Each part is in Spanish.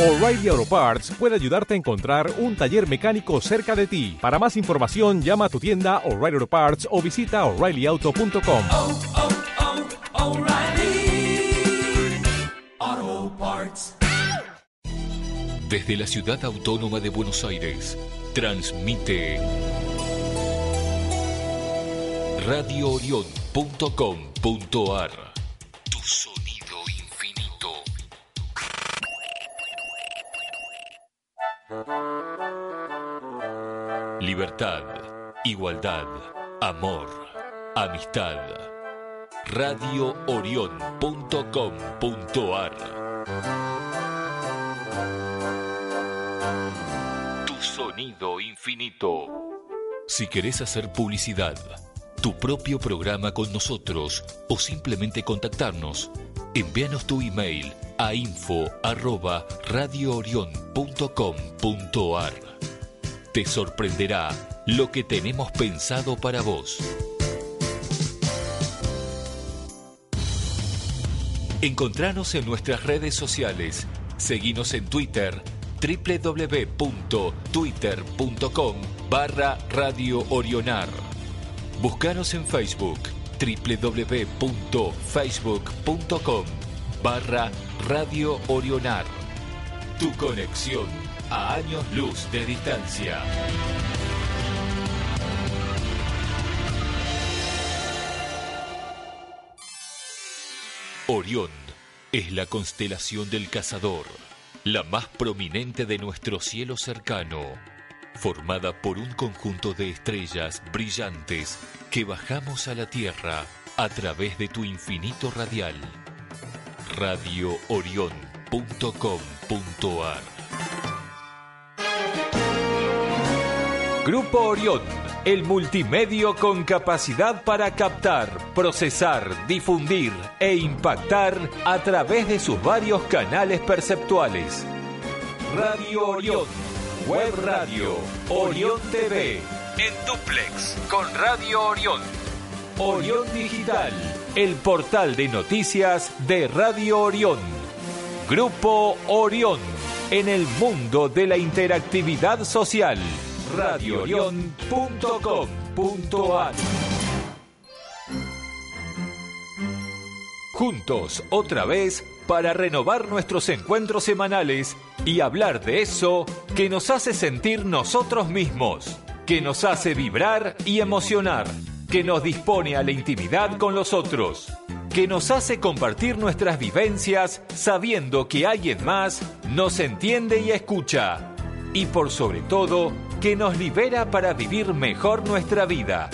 O'Reilly Auto Parts puede ayudarte a encontrar un taller mecánico cerca de ti. Para más información, llama a tu tienda O'Reilly Auto Parts o visita oreillyauto.com. oh, oh, Parts. Desde la ciudad autónoma de Buenos Aires, transmite radioorion.com.ar Tu sonido Libertad, igualdad, amor, amistad. radioorion.com.ar Tu sonido infinito. Si querés hacer publicidad, tu propio programa con nosotros o simplemente contactarnos, envíanos tu email a info@radioorion.com.ar. Te sorprenderá lo que tenemos pensado para vos. Encontranos en nuestras redes sociales. Seguinos en Twitter www.twitter.com barra Radio Orionar. Buscanos en Facebook www.facebook.com barra Radio Orionar. Tu conexión a años luz de distancia. Orión es la constelación del cazador, la más prominente de nuestro cielo cercano, formada por un conjunto de estrellas brillantes que bajamos a la Tierra a través de tu infinito radial. radioorion.com.ar Grupo Orión, el multimedio con capacidad para captar, procesar, difundir e impactar a través de sus varios canales perceptuales. Radio Orión, Web Radio, Orión TV, en duplex con Radio Orión. Orión Digital, el portal de noticias de Radio Orión. Grupo Orión, en el mundo de la interactividad social. radioorión.com.ar Juntos, otra vez, para renovar nuestros encuentros semanales y hablar de eso que nos hace sentir nosotros mismos, que nos hace vibrar y emocionar, que nos dispone a la intimidad con los otros, que nos hace compartir nuestras vivencias sabiendo que alguien más nos entiende y escucha, y por sobre todo, que nos libera para vivir mejor nuestra vida.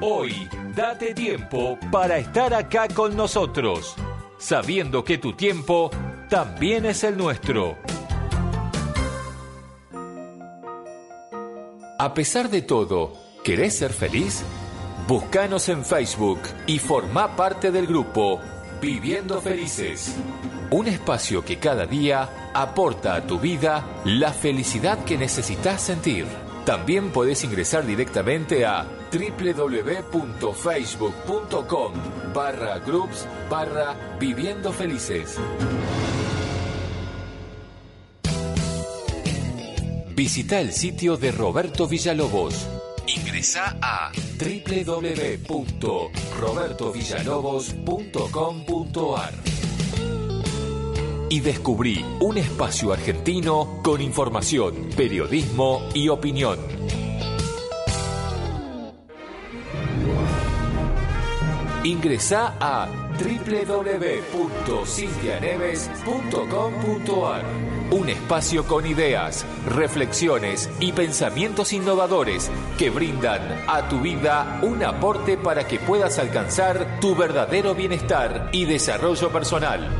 Hoy, date tiempo para estar acá con nosotros, sabiendo que tu tiempo también es el nuestro. A pesar de todo, ¿querés ser feliz? Búscanos en Facebook y forma parte del grupo Viviendo Felices. Un espacio que cada día aporta a tu vida la felicidad que necesitas sentir. También podés ingresar directamente a www.facebook.com barra groups barra Viviendo Felices. Visita el sitio de Roberto Villalobos. Ingresa a www.robertovillalobos.com.ar y descubrí un espacio argentino con información, periodismo y opinión. Ingresa a www.cintianeves.com.ar Un espacio con ideas, reflexiones y pensamientos innovadores que brindan a tu vida un aporte para que puedas alcanzar tu verdadero bienestar y desarrollo personal.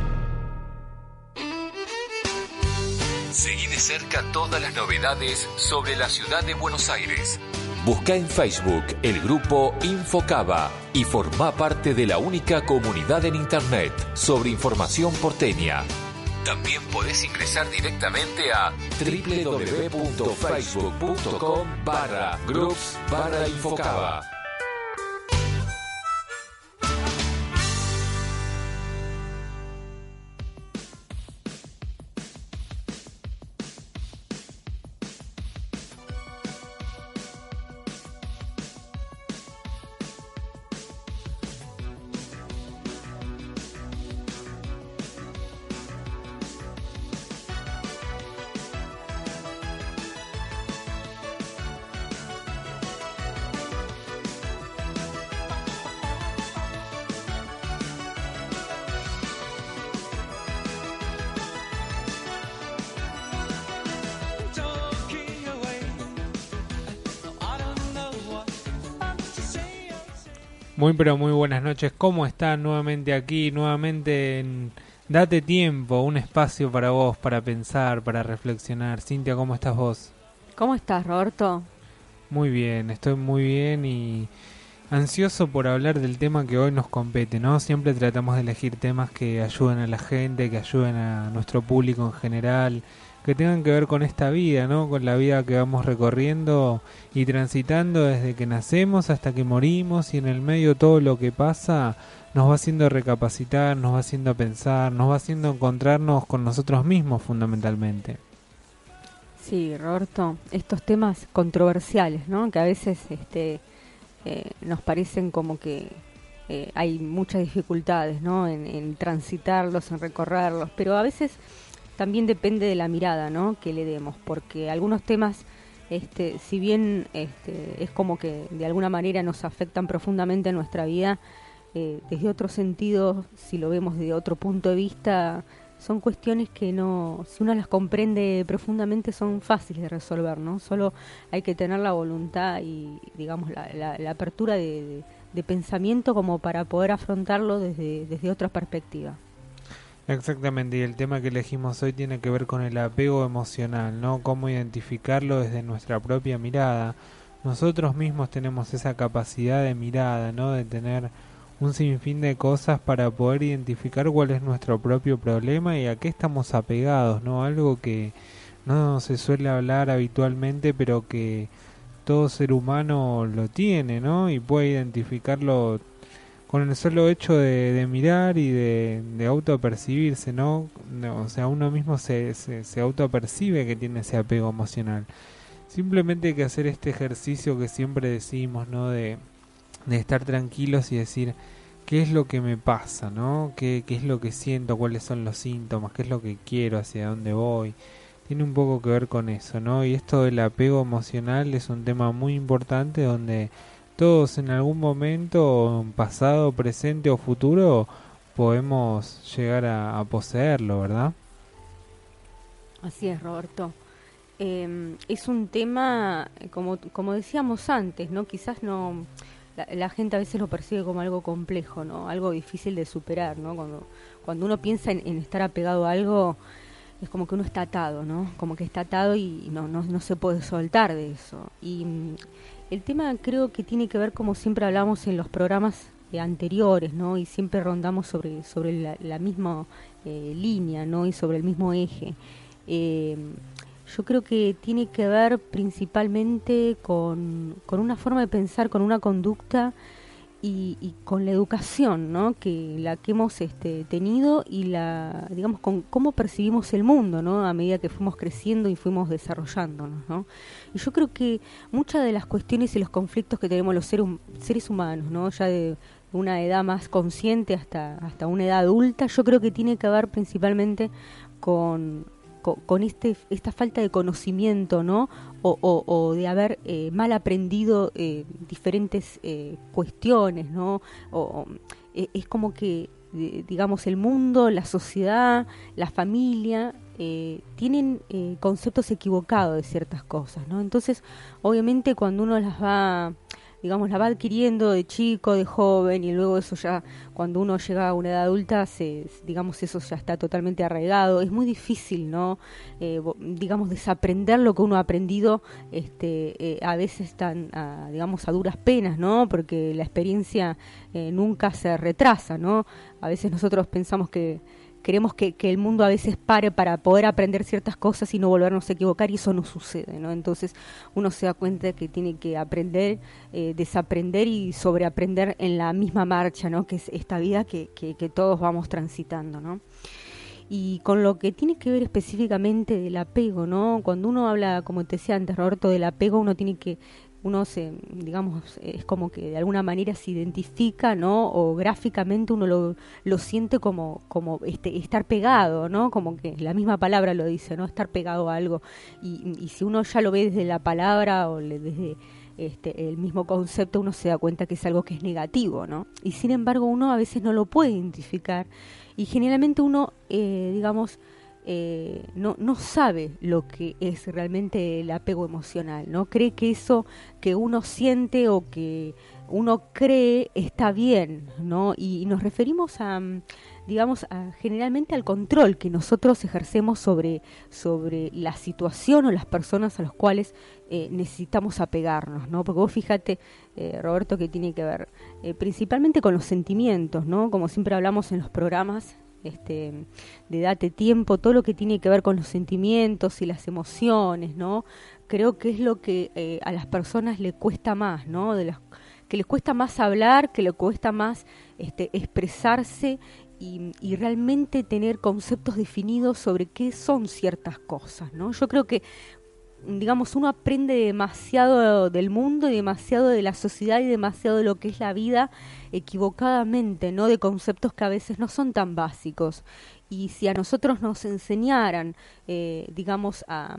Seguí de cerca todas las novedades sobre la ciudad de Buenos Aires. Busca en Facebook el grupo Infocaba y forma parte de la única comunidad en Internet sobre información porteña. También podés ingresar directamente a www.facebook.com barra groups barra Infocaba. Muy pero muy buenas noches. ¿Cómo están nuevamente aquí? Nuevamente en Date tiempo, un espacio para vos, para pensar, para reflexionar. Cintia, ¿cómo estás vos? ¿Cómo estás, Roberto? Muy bien, estoy muy bien y ansioso por hablar del tema que hoy nos compete, ¿no? Siempre tratamos de elegir temas que ayuden a la gente, que ayuden a nuestro público en general, que tengan que ver con esta vida, ¿no? Con la vida que vamos recorriendo y transitando desde que nacemos hasta que morimos y en el medio todo lo que pasa nos va haciendo recapacitar, nos va haciendo pensar, nos va haciendo encontrarnos con nosotros mismos fundamentalmente. Sí, Roberto, estos temas controversiales, ¿no? Que a veces este, eh, nos parecen como que eh, hay muchas dificultades, ¿no? En, en transitarlos, en recorrerlos, pero a veces también depende de la mirada ¿no? que le demos, porque algunos temas, este, si bien este, es como que de alguna manera nos afectan profundamente en nuestra vida, eh, desde otro sentido, si lo vemos desde otro punto de vista, son cuestiones que no, si uno las comprende profundamente, son fáciles de resolver, ¿no? Solo hay que tener la voluntad y, digamos, la, la, apertura de, de, pensamiento como para poder afrontarlo desde, desde otra perspectiva. Exactamente, y el tema que elegimos hoy tiene que ver con el apego emocional, ¿no? Cómo identificarlo desde nuestra propia mirada. Nosotros mismos tenemos esa capacidad de mirada, ¿no? De tener un sinfín de cosas para poder identificar cuál es nuestro propio problema y a qué estamos apegados, ¿no? Algo que no se suele hablar habitualmente, pero que todo ser humano lo tiene, ¿no? Y puede identificarlo con el solo hecho de, mirar y de, de autopercibirse, ¿no? O sea, uno mismo se, se, se autopercibe que tiene ese apego emocional. Simplemente hay que hacer este ejercicio que siempre decimos, ¿no? De, de estar tranquilos y decir qué es lo que me pasa, ¿no? ¿Qué, ¿Qué es lo que siento? ¿Cuáles son los síntomas? ¿Qué es lo que quiero? ¿Hacia dónde voy? Tiene un poco que ver con eso, ¿no? Y esto del apego emocional es un tema muy importante donde todos en algún momento, pasado, presente o futuro, podemos llegar a, poseerlo, ¿verdad? Así es, Roberto. Em, es un tema, como, como decíamos antes, ¿no? Quizás no... La, gente a veces lo percibe como algo complejo, ¿no? Algo difícil de superar, ¿no? Cuando, cuando uno piensa en, en estar apegado a algo, es como que uno está atado, ¿no? Como que está atado y no, no, no se puede soltar de eso. Y el tema creo que tiene que ver, como siempre hablamos en los programas eh, anteriores, ¿no? Y siempre rondamos sobre, sobre la, misma eh, línea, ¿no? Y sobre el mismo eje. Eh, yo creo que tiene que ver principalmente con, con una forma de pensar, con una conducta y, con la educación ¿no? que la que hemos este, tenido y la digamos con cómo percibimos el mundo ¿no? a medida que fuimos creciendo y fuimos desarrollándonos ¿no? y yo creo que muchas de las cuestiones y los conflictos que tenemos los seres, seres humanos ¿no? ya de una edad más consciente hasta hasta una edad adulta yo creo que tiene que ver principalmente con con, este, esta falta de conocimiento, ¿no? O, de haber eh, mal aprendido eh, diferentes eh, cuestiones, ¿no? Es como que, digamos, el mundo, la sociedad, la familia, tienen conceptos equivocados de ciertas cosas, ¿no? Entonces, obviamente, cuando uno las va digamos, la va adquiriendo de chico, de joven, y luego eso ya, cuando uno llega a una edad adulta, se, digamos, eso ya está totalmente arraigado. Es muy difícil, ¿no? Eh, digamos, desaprender lo que uno ha aprendido, este, eh, a veces tan, digamos, a duras penas, ¿no? Porque la experiencia eh, nunca se retrasa, ¿no? A veces nosotros pensamos que queremos que, el mundo a veces pare para poder aprender ciertas cosas y no volvernos a equivocar y eso no sucede, ¿no? Entonces uno se da cuenta que tiene que aprender, eh, desaprender y sobreaprender en la misma marcha, ¿no? Que es esta vida que, que, que todos vamos transitando, ¿no? y con lo que tiene que ver específicamente del apego, ¿no? Cuando uno habla, como te decía antes, Roberto, del apego, uno tiene que uno se, digamos, es como que de alguna manera se identifica, ¿no? O gráficamente uno lo, lo siente como, como este, estar pegado, ¿no? Como que la misma palabra lo dice, ¿no? Estar pegado a algo. Y, y si uno ya lo ve desde la palabra o desde este, el mismo concepto, uno se da cuenta que es algo que es negativo, ¿no? Y sin embargo uno a veces no lo puede identificar. Y generalmente uno, eh, digamos, eh, no, sabe lo que es realmente el apego emocional, ¿no? Cree que eso que uno siente o que uno cree está bien, ¿no? Y, nos referimos a, mm, digamos, generalmente al control que nosotros ejercemos sobre, sobre la situación o las personas a las cuales eh, necesitamos apegarnos, ¿no? Porque vos fíjate, eh, Roberto, que tiene que ver eh, principalmente con los sentimientos, ¿no? Como siempre hablamos en los programas, este, de date tiempo, todo lo que tiene que ver con los sentimientos y las emociones, ¿no? Creo que es lo que a las personas le cuesta más, ¿no? Que les cuesta más hablar, que les cuesta más este, expresarse y, realmente tener conceptos definidos sobre qué son ciertas cosas, ¿no? Yo creo que digamos, uno aprende demasiado del mundo y demasiado de la sociedad y demasiado de lo que es la vida equivocadamente, ¿no? De conceptos que a veces no son tan básicos y si a nosotros nos enseñaran, eh, digamos, a,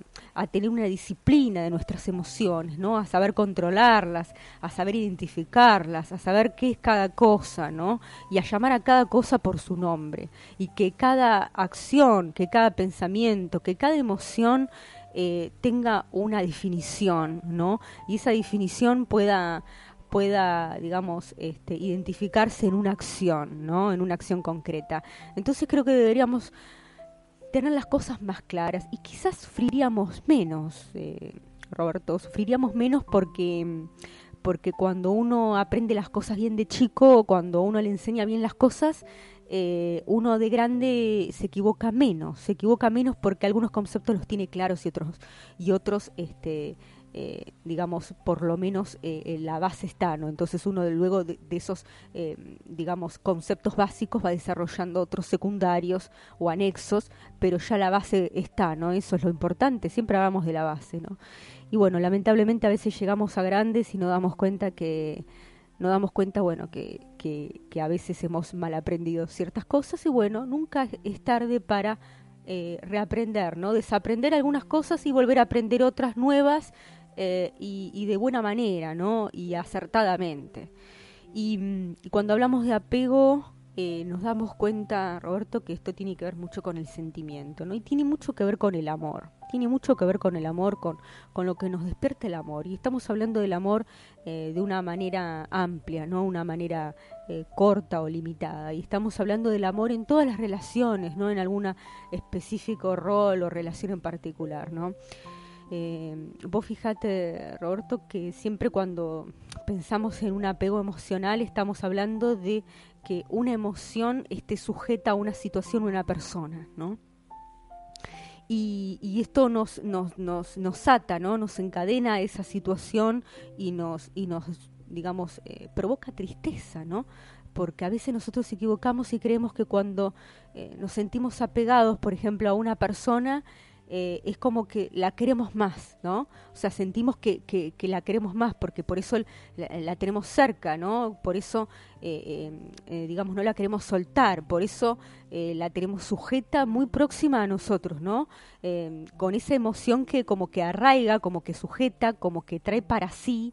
tener una disciplina de nuestras emociones, ¿no? A saber controlarlas, a saber identificarlas, a saber qué es cada cosa, ¿no? Y a llamar a cada cosa por su nombre. Y que cada acción, que cada pensamiento, que cada emoción eh, tenga una definición, ¿no? Y esa definición pueda pueda, digamos, este, identificarse en una acción, ¿no? En una acción concreta. Entonces creo que deberíamos tener las cosas más claras y quizás sufriríamos menos, eh, Roberto, sufriríamos menos porque porque cuando uno aprende las cosas bien de chico, cuando uno le enseña bien las cosas, eh, uno de grande se equivoca menos, se equivoca menos porque algunos conceptos los tiene claros y otros y otros este eh, digamos, por lo menos eh, la base está, ¿no? Entonces uno luego de, esos, eh, digamos, conceptos básicos va desarrollando otros secundarios o anexos, pero ya la base está, ¿no? Eso es lo importante, siempre hablamos de la base, ¿no? Y bueno, lamentablemente a veces llegamos a grandes y nos damos cuenta que nos damos cuenta, bueno, que, que, que a veces hemos mal aprendido ciertas cosas y bueno, nunca es tarde para reaprender, ¿no? Desaprender algunas cosas y volver a aprender otras nuevas eh, y, de buena manera, ¿no? Y acertadamente. Y, mm, cuando hablamos de apego, eh, nos damos cuenta, Roberto, que esto tiene que ver mucho con el sentimiento, ¿no? Y tiene mucho que ver con el amor. Tiene mucho que ver con el amor, con, con lo que nos despierta el amor. Y estamos hablando del amor eh, de una manera amplia, no una manera corta o limitada. Y estamos hablando del amor en todas las relaciones, no en algún específico rol o relación en particular, ¿no? Eh, vos fijate, Roberto, que siempre cuando pensamos en un apego emocional estamos hablando de que una emoción esté sujeta a una situación o una persona, ¿no? Y, esto nos, nos, nos, nos, ata, ¿no? Nos encadena a esa situación y nos, y nos digamos, eh, provoca tristeza, ¿no? Porque a veces nosotros equivocamos y creemos que cuando eh, nos sentimos apegados, por ejemplo, a una persona, eh, es como que la queremos más, ¿no? O sea, sentimos que, que, la queremos más porque por eso la, tenemos cerca, ¿no? Por eso, eh, eh, digamos, no la queremos soltar, por eso la tenemos sujeta muy próxima a nosotros, ¿no? con esa emoción que como que arraiga, como que sujeta, como que trae para sí.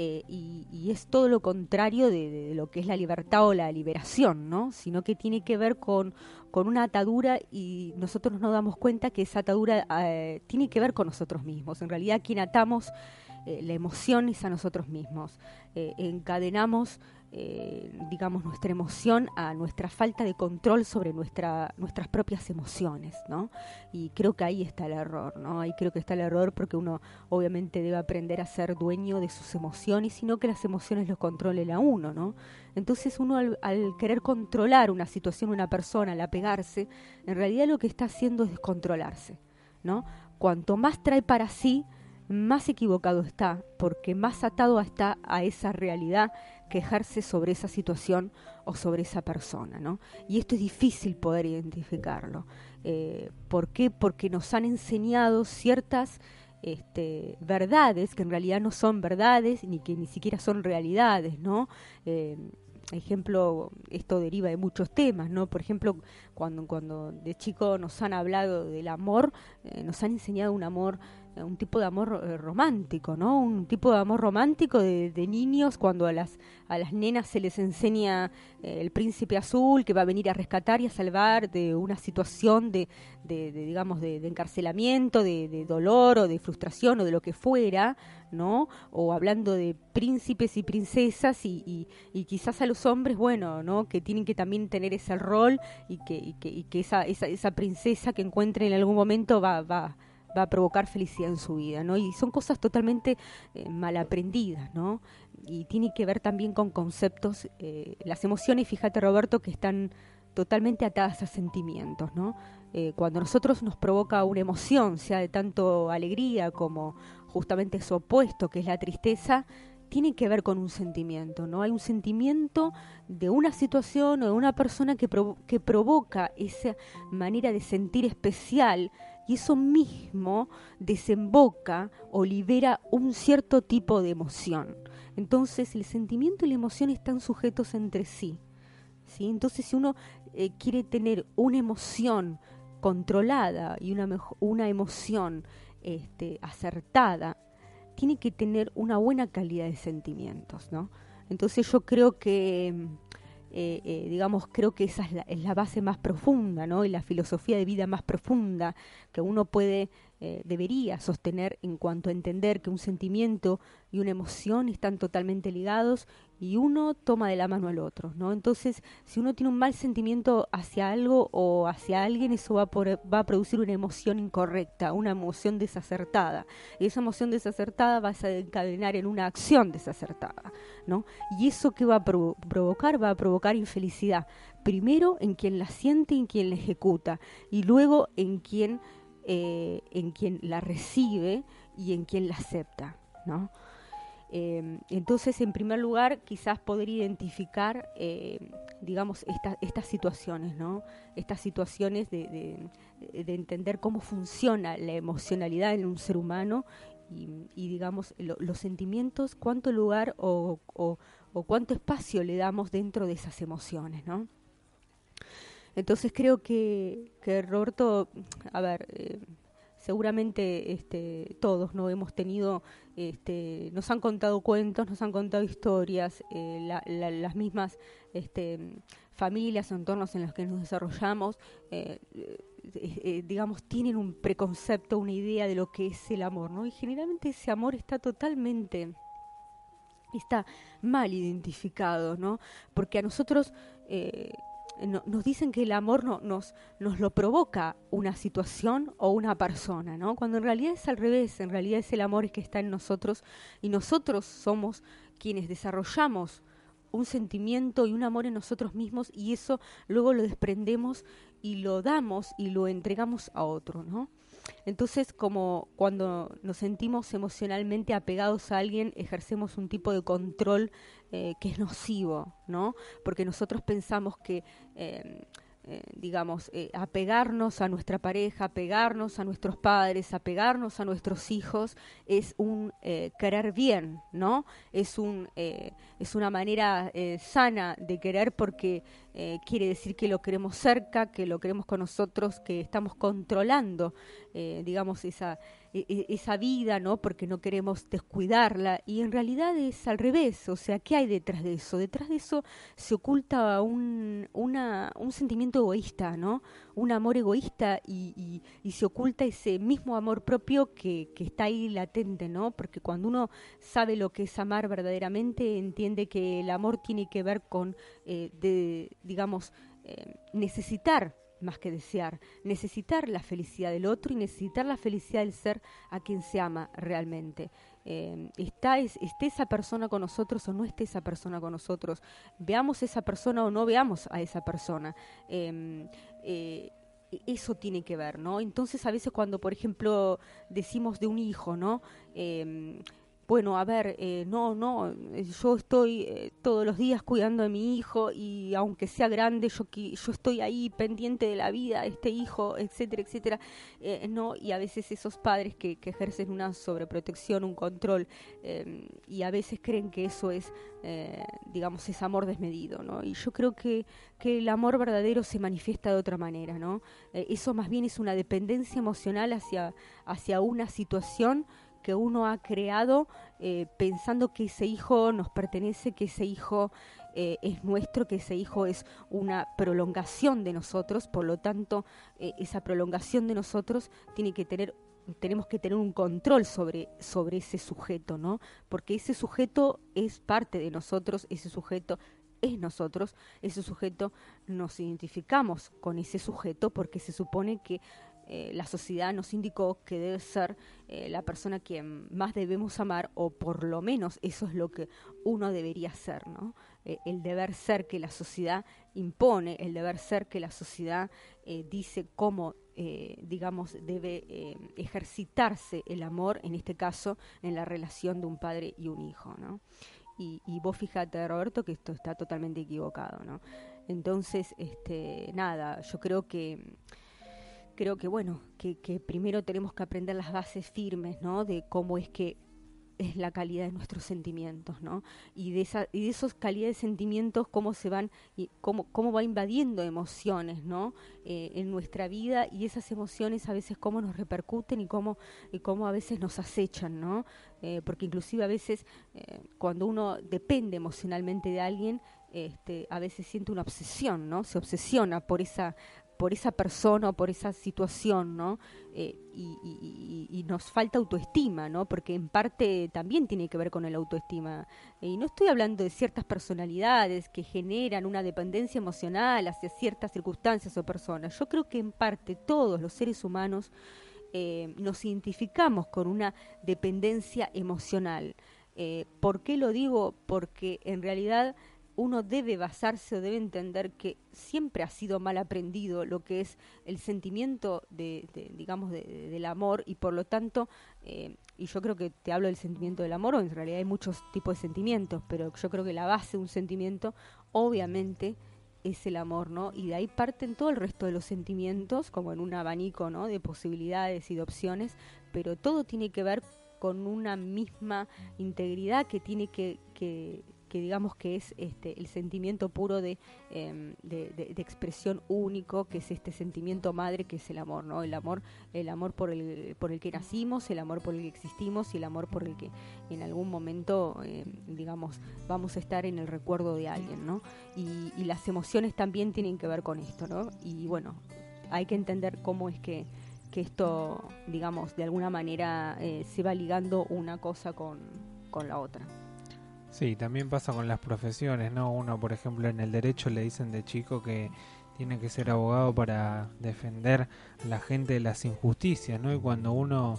Y, es todo lo contrario de, lo que es la libertad o la liberación, ¿no? Sino que tiene que ver con, con una atadura y nosotros nos damos cuenta que esa atadura eh, tiene que ver con nosotros mismos. En realidad quien atamos eh, la emoción es a nosotros mismos. Eh, digamos, nuestra emoción a nuestra falta de control sobre nuestra, nuestras propias emociones, ¿no? Y creo que ahí está el error, ¿no? Ahí creo que está el error porque uno obviamente debe aprender a ser dueño de sus emociones, sino que las emociones los controlen a uno, ¿no? Entonces uno al, querer controlar una situación, una persona, al apegarse, en realidad lo que está haciendo es descontrolarse, ¿no? Cuanto más trae para sí, más equivocado está, porque más atado está a esa realidad que ejerce sobre esa situación o sobre esa persona, ¿no? Y esto es difícil poder identificarlo. Eh, ¿Por qué? Porque nos han enseñado ciertas este, verdades que en realidad no son verdades ni que ni siquiera son realidades, ¿no? Eh, ejemplo, esto deriva de muchos temas, ¿no? Por ejemplo, cuando, cuando de chico nos han hablado del amor, eh, nos han enseñado un amor un tipo de amor eh, romántico, ¿no? Un tipo de amor romántico de, niños cuando a las, a las nenas se les enseña eh, el príncipe azul que va a venir a rescatar y a salvar de una situación de, de, digamos, de, encarcelamiento, de, dolor o de frustración o de lo que fuera, ¿no? O hablando de príncipes y princesas y, y, y quizás a los hombres, bueno, ¿no? Que tienen que también tener ese rol y que, y que, que esa, esa, esa princesa que encuentren en algún momento va, va, va a provocar felicidad en su vida, ¿no? Y son cosas totalmente eh, mal aprendidas, ¿no? Y tiene que ver también con conceptos, eh, las emociones, fíjate Roberto, que están totalmente atadas a sentimientos, ¿no? Eh, cuando nosotros nos provoca una emoción, sea de tanto alegría como justamente su opuesto, que es la tristeza, tiene que ver con un sentimiento, ¿no? Hay un sentimiento de una situación o de una persona que, que provoca esa manera de sentir especial y eso mismo desemboca o libera un cierto tipo de emoción. Entonces el sentimiento y la emoción están sujetos entre sí. ¿sí? Entonces si uno eh, quiere tener una emoción controlada y una, una emoción este, acertada, tiene que tener una buena calidad de sentimientos, ¿no? Entonces yo creo que, eh, eh, digamos, creo que esa es la, es la, base más profunda, ¿no? Y la filosofía de vida más profunda que uno puede, eh, debería sostener en cuanto a entender que un sentimiento y una emoción están totalmente ligados y uno toma de la mano al otro, ¿no? Entonces, si uno tiene un mal sentimiento hacia algo o hacia alguien, eso va por, va a producir una emoción incorrecta, una emoción desacertada. Y esa emoción desacertada va a desencadenar en una acción desacertada, ¿no? Y eso que va a provo provocar, va a provocar infelicidad. Primero en quien la siente y en quien la ejecuta, y luego en quien, eh, en quien la recibe y en quien la acepta, ¿no? Eh, entonces, en primer lugar, quizás poder identificar, eh, digamos, esta, estas situaciones, ¿no? Estas situaciones de, de, de, entender cómo funciona la emocionalidad en un ser humano y, y digamos, lo, los sentimientos, cuánto lugar o, o, o, cuánto espacio le damos dentro de esas emociones, ¿no? Entonces creo que, Roberto, a ver, eh, seguramente este, todos no hemos tenido, este, nos han contado cuentos, nos han contado historias, eh, la, la, las mismas este, familias, entornos en los que nos desarrollamos, eh, digamos, tienen un preconcepto, una idea de lo que es el amor, ¿no? Y generalmente ese amor está totalmente está mal identificado, ¿no? Porque a nosotros no, nos dicen que el amor no, nos, nos lo provoca una situación o una persona, ¿no? Cuando en realidad es al revés, en realidad es el amor que está en nosotros y nosotros somos quienes desarrollamos un sentimiento y un amor en nosotros mismos y eso luego lo desprendemos y lo damos y lo entregamos a otro, ¿no? Entonces, como cuando nos sentimos emocionalmente apegados a alguien, ejercemos un tipo de control eh, que es nocivo, ¿no? Porque nosotros pensamos que eh, eh, digamos, eh, apegarnos a nuestra pareja, apegarnos a nuestros padres, apegarnos a nuestros hijos, es un querer bien, ¿no? Es, un, es una manera sana de querer porque eh, quiere decir que lo queremos cerca, que lo queremos con nosotros, que estamos controlando, eh, digamos, esa, e, esa vida, ¿no? Porque no queremos descuidarla y en realidad es al revés, o sea, ¿qué hay detrás de eso? Detrás de eso se oculta un, una, un sentimiento egoísta, ¿no? Un amor egoísta y, se oculta ese mismo amor propio que, está ahí latente, ¿no? Porque cuando uno sabe lo que es amar verdaderamente, entiende que el amor tiene que ver con, eh, de, digamos, eh, necesitar más que desear, necesitar la felicidad del otro y necesitar la felicidad del ser a quien se ama realmente. Eh, está es, esté esa persona con nosotros o no esté esa persona con nosotros, veamos esa persona o no veamos a esa persona. Eh, eso tiene que ver, ¿no? Entonces a veces cuando, por ejemplo, decimos de un hijo, ¿no? Bueno, a ver, eh, no, no, eh, yo estoy eh, todos los días cuidando de mi hijo y aunque sea grande, yo, yo estoy ahí pendiente de la vida de este hijo, etcétera, etcétera, no, y a veces esos padres que, que ejercen una sobreprotección, un control, y a veces creen que eso es, digamos, es amor desmedido, ¿no? Y yo creo que, que el amor verdadero se manifiesta de otra manera, ¿no? eso más bien es una dependencia emocional hacia, hacia una situación que uno ha creado eh, pensando que ese hijo nos pertenece, que ese hijo eh, es nuestro, que ese hijo es una prolongación de nosotros, por lo tanto eh, esa prolongación de nosotros tiene que tener tenemos que tener un control sobre, sobre ese sujeto, ¿no? Porque ese sujeto es parte de nosotros, ese sujeto es nosotros, ese sujeto nos identificamos con ese sujeto porque se supone que eh, la sociedad nos indicó que debe ser eh, la persona quien más debemos amar o por lo menos eso es lo que uno debería ser, ¿no? Eh, el deber ser que la sociedad impone, el deber ser que la sociedad dice cómo, digamos, debe ejercitarse el amor, en este caso, en la relación de un padre y un hijo, ¿no? Y, y, vos fíjate, Roberto, que esto está totalmente equivocado, ¿no? Entonces, este, nada, yo creo que creo que bueno, que, primero tenemos que aprender las bases firmes, ¿no? De cómo es que es la calidad de nuestros sentimientos, ¿no? Y de esa, y de esos calidades de sentimientos cómo se van y cómo, cómo va invadiendo emociones, ¿no? Eh, en nuestra vida y esas emociones a veces cómo nos repercuten y cómo y cómo a veces nos acechan, ¿no? Eh, porque inclusive a veces eh, cuando uno depende emocionalmente de alguien, este, a veces siente una obsesión, ¿no? Se obsesiona por esa por esa persona o por esa situación, ¿no? Eh, y, nos falta autoestima, ¿no? Porque en parte también tiene que ver con el autoestima. Y no estoy hablando de ciertas personalidades que generan una dependencia emocional hacia ciertas circunstancias o personas. Yo creo que en parte todos los seres humanos eh, nos identificamos con una dependencia emocional. Eh, ¿Por qué lo digo? Porque en realidad uno debe basarse o debe entender que siempre ha sido mal aprendido lo que es el sentimiento de, digamos del amor y por lo tanto eh, y yo creo que te hablo del sentimiento del amor o en realidad hay muchos tipos de sentimientos pero yo creo que la base de un sentimiento obviamente es el amor, ¿no? Y de ahí parten todo el resto de los sentimientos, como en un abanico, ¿no? De posibilidades y de opciones, pero todo tiene que ver con una misma integridad que tiene que que digamos que es este, el sentimiento puro em, de, de, expresión único, que es este sentimiento madre, que es el amor, ¿no? El amor, el amor por el, por el que nacimos, el amor por el que existimos y el amor por el que en algún momento, em, digamos, vamos a estar en el recuerdo de alguien, ¿no? Y, las emociones también tienen que ver con esto, ¿no? Y bueno, hay que entender cómo es que que esto, digamos, de alguna manera eh, se va ligando una cosa con, con la otra. Sí, también pasa con las profesiones, ¿no? Uno, por ejemplo, en el derecho le dicen de chico que tiene que ser abogado para defender a la gente de las injusticias, ¿no? Y cuando uno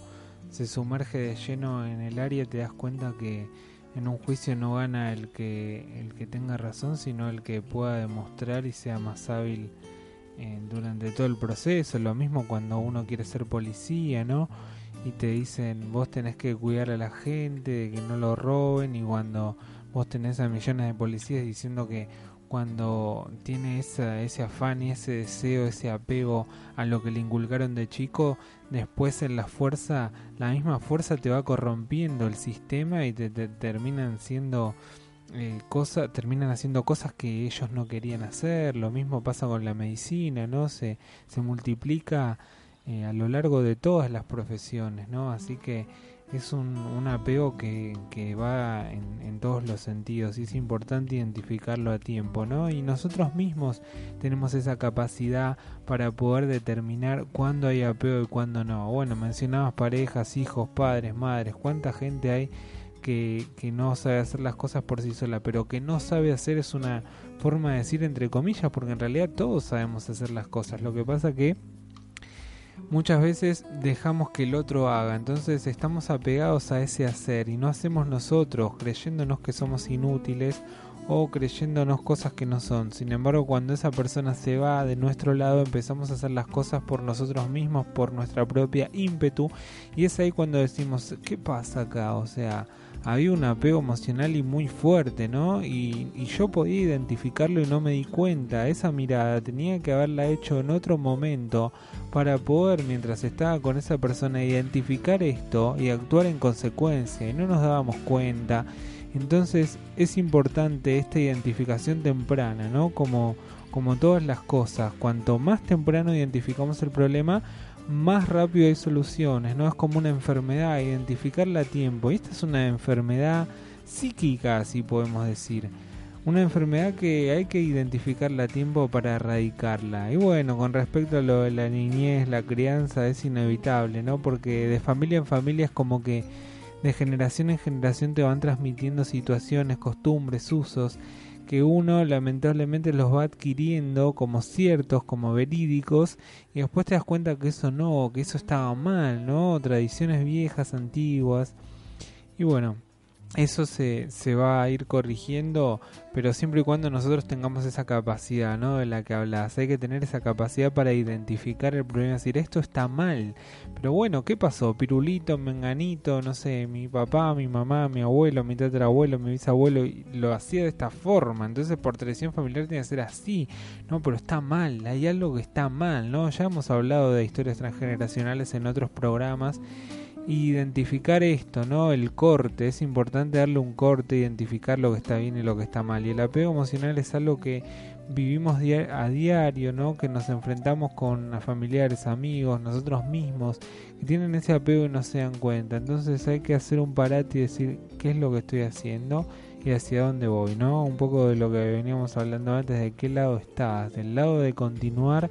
se sumerge de lleno en el área te das cuenta que en un juicio no gana el que el que tenga razón, sino el que pueda demostrar y sea más hábil eh, durante todo el proceso. Lo mismo cuando uno quiere ser policía, ¿no? Y te dicen vos tenés que cuidar a la gente, de que no lo roben y cuando vos tenés a millones de policías diciendo que cuando tiene esa, ese afán y ese deseo, ese apego a lo que le inculcaron de chico, después en la fuerza, la misma fuerza te va corrompiendo el sistema y te, terminan siendo eh, cosas, terminan haciendo cosas que ellos no querían hacer. Lo mismo pasa con la medicina, ¿no? Se, se multiplica eh, a lo largo de todas las profesiones, ¿no? Así que es un, apego que, que va en, en, todos los sentidos y es importante identificarlo a tiempo, ¿no? Y nosotros mismos tenemos esa capacidad para poder determinar cuándo hay apego y cuándo no. Bueno, mencionabas parejas, hijos, padres, madres, cuánta gente hay que, que, no sabe hacer las cosas por sí sola, pero que no sabe hacer es una forma de decir entre comillas, porque en realidad todos sabemos hacer las cosas. Lo que pasa que muchas veces dejamos que el otro haga, entonces estamos apegados a ese hacer y no hacemos nosotros creyéndonos que somos inútiles o creyéndonos cosas que no son. Sin embargo, cuando esa persona se va de nuestro lado, empezamos a hacer las cosas por nosotros mismos, por nuestra propia ímpetu, y es ahí cuando decimos, ¿qué pasa acá? O sea, había un apego emocional y muy fuerte, ¿no? Y, y, yo podía identificarlo y no me di cuenta. Esa mirada tenía que haberla hecho en otro momento para poder, mientras estaba con esa persona, identificar esto y actuar en consecuencia. Y no nos dábamos cuenta. Entonces es importante esta identificación temprana, ¿no? Como, como todas las cosas. Cuanto más temprano identificamos el problema, más rápido hay soluciones, ¿no? Es como una enfermedad, identificarla a tiempo. Y esta es una enfermedad psíquica, si podemos decir. Una enfermedad que hay que identificarla a tiempo para erradicarla. Y bueno, con respecto a lo de la niñez, la crianza, es inevitable, ¿no? Porque de familia en familia es como que de generación en generación te van transmitiendo situaciones, costumbres, usos que uno lamentablemente los va adquiriendo como ciertos, como verídicos, y después te das cuenta que eso no, que eso estaba mal, ¿no? Tradiciones viejas, antiguas. Y bueno, eso se, se va a ir corrigiendo, pero siempre y cuando nosotros tengamos esa capacidad, ¿no? De la que hablas. Hay que tener esa capacidad para identificar el problema, decir, esto está mal. Pero bueno, ¿qué pasó? Pirulito, menganito, no sé, mi papá, mi mamá, mi abuelo, mi tatarabuelo, mi bisabuelo, lo hacía de esta forma. Entonces, por tradición familiar tiene que ser así, ¿no? Pero está mal, hay algo que está mal, ¿no? Ya hemos hablado de historias transgeneracionales en otros programas identificar esto, ¿no? El corte, es importante darle un corte, identificar lo que está bien y lo que está mal. Y el apego emocional es algo que vivimos a diario, ¿no? Que nos enfrentamos con familiares, amigos, nosotros mismos, que tienen ese apego y no se dan cuenta. Entonces hay que hacer un parate y decir qué es lo que estoy haciendo y hacia dónde voy, ¿no? Un poco de lo que veníamos hablando antes, de qué lado estás, del lado de continuar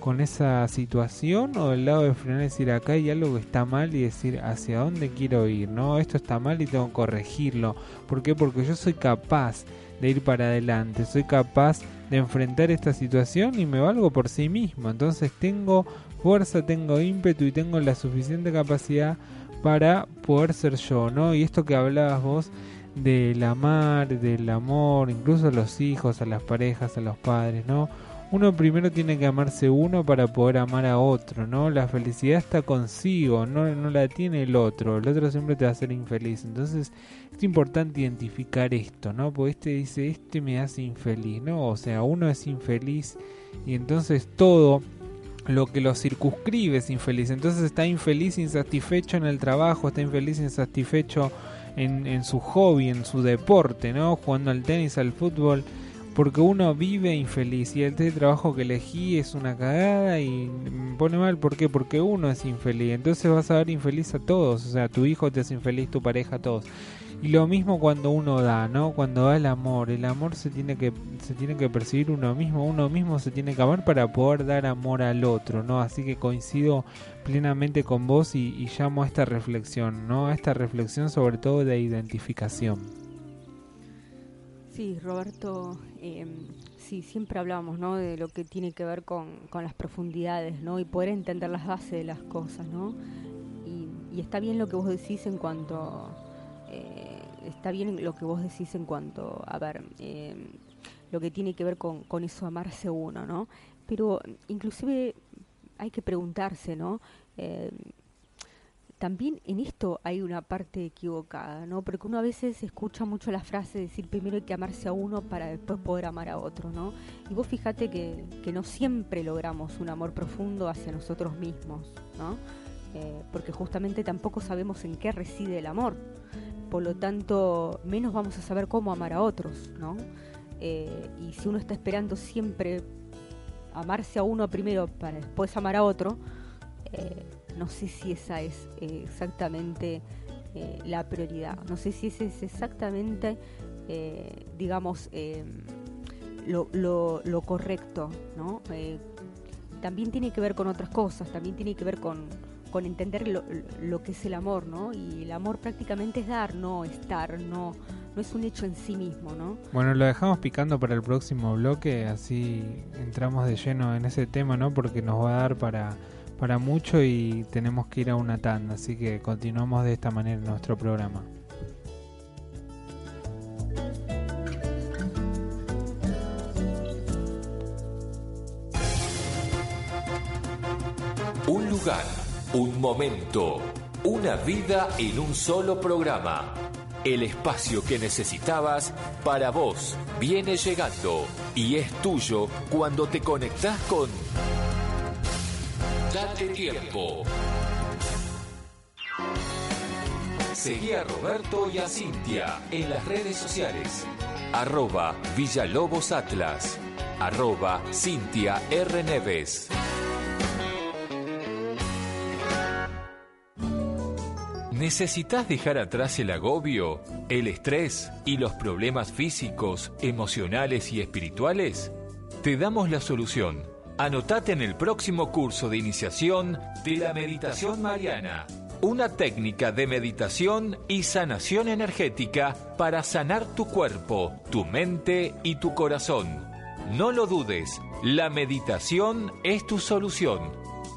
con esa situación o del lado de frenar y decir acá hay algo que está mal y decir hacia dónde quiero ir, ¿no? Esto está mal y tengo que corregirlo. ¿Por qué? Porque yo soy capaz de ir para adelante, soy capaz de enfrentar esta situación y me valgo por sí mismo. Entonces tengo fuerza, tengo ímpetu y tengo la suficiente capacidad para poder ser yo, ¿no? Y esto que hablabas vos del amar, del amor, incluso a los hijos, a las parejas, a los padres, ¿no? uno primero tiene que amarse uno para poder amar a otro, ¿no? La felicidad está consigo, no, no la tiene el otro, el otro siempre te va a hacer infeliz. Entonces es importante identificar esto, ¿no? Porque este dice, este me hace infeliz, ¿no? O sea, uno es infeliz y entonces todo lo que lo circunscribe es infeliz. Entonces está infeliz, insatisfecho en el trabajo, está infeliz, insatisfecho en, en su hobby, en su deporte, ¿no? Jugando al tenis, al fútbol porque uno vive infeliz y el trabajo que elegí es una cagada y pone mal, ¿por qué? Porque uno es infeliz, entonces vas a ver infeliz a todos, o sea, tu hijo te hace infeliz, tu pareja, a todos. Y lo mismo cuando uno da, ¿no? Cuando da el amor, el amor se tiene que se tiene que percibir uno mismo, uno mismo se tiene que amar para poder dar amor al otro, ¿no? Así que coincido plenamente con vos y, llamo a esta reflexión, ¿no? A esta reflexión sobre todo de identificación. Sí, Roberto, eh, sí, siempre hablamos ¿no? de lo que tiene que ver con, las profundidades ¿no? y poder entender las bases de las cosas. ¿no? Y, está bien lo que vos decís en cuanto... Está bien lo que vos decís en cuanto, a ver, eh, lo que tiene que ver con, con eso amarse uno, ¿no? Pero inclusive hay que preguntarse, ¿no? Eh, también en esto hay una parte equivocada, ¿no? Porque uno a veces escucha mucho la frase de decir primero hay que amarse a uno para después poder amar a otro, ¿no? Y vos fíjate que, que no siempre logramos un amor profundo hacia nosotros mismos, ¿no? Eh, porque justamente tampoco sabemos en qué reside el amor. Por lo tanto, menos vamos a saber cómo amar a otros, ¿no? Eh, y si uno está esperando siempre amarse a uno primero para después amar a otro, eh, no sé si esa es exactamente eh, la prioridad, no sé si ese es exactamente, digamos, lo, lo, correcto, ¿no? también tiene que ver con otras cosas, también tiene que ver con, con entender lo, lo, que es el amor, ¿no? Y el amor prácticamente es dar, no estar, no, no es un hecho en sí mismo, ¿no? Bueno, lo dejamos picando para el próximo bloque, así entramos de lleno en ese tema, ¿no? Porque nos va a dar para para mucho y tenemos que ir a una tanda, así que continuamos de esta manera nuestro programa. Un lugar, un momento, una vida en un solo programa. El espacio que necesitabas para vos viene llegando y es tuyo cuando te conectás con Date tiempo. Seguí a Roberto y a Cintia en las redes sociales. Arroba Villalobos Atlas. Arroba Cintia R. Neves. ¿Necesitas dejar atrás el agobio, el estrés y los problemas físicos, emocionales y espirituales? Te damos la solución. Anotate en el próximo curso de iniciación de la meditación mariana, una técnica de meditación y sanación energética para sanar tu cuerpo, tu mente y tu corazón. No lo dudes, la meditación es tu solución.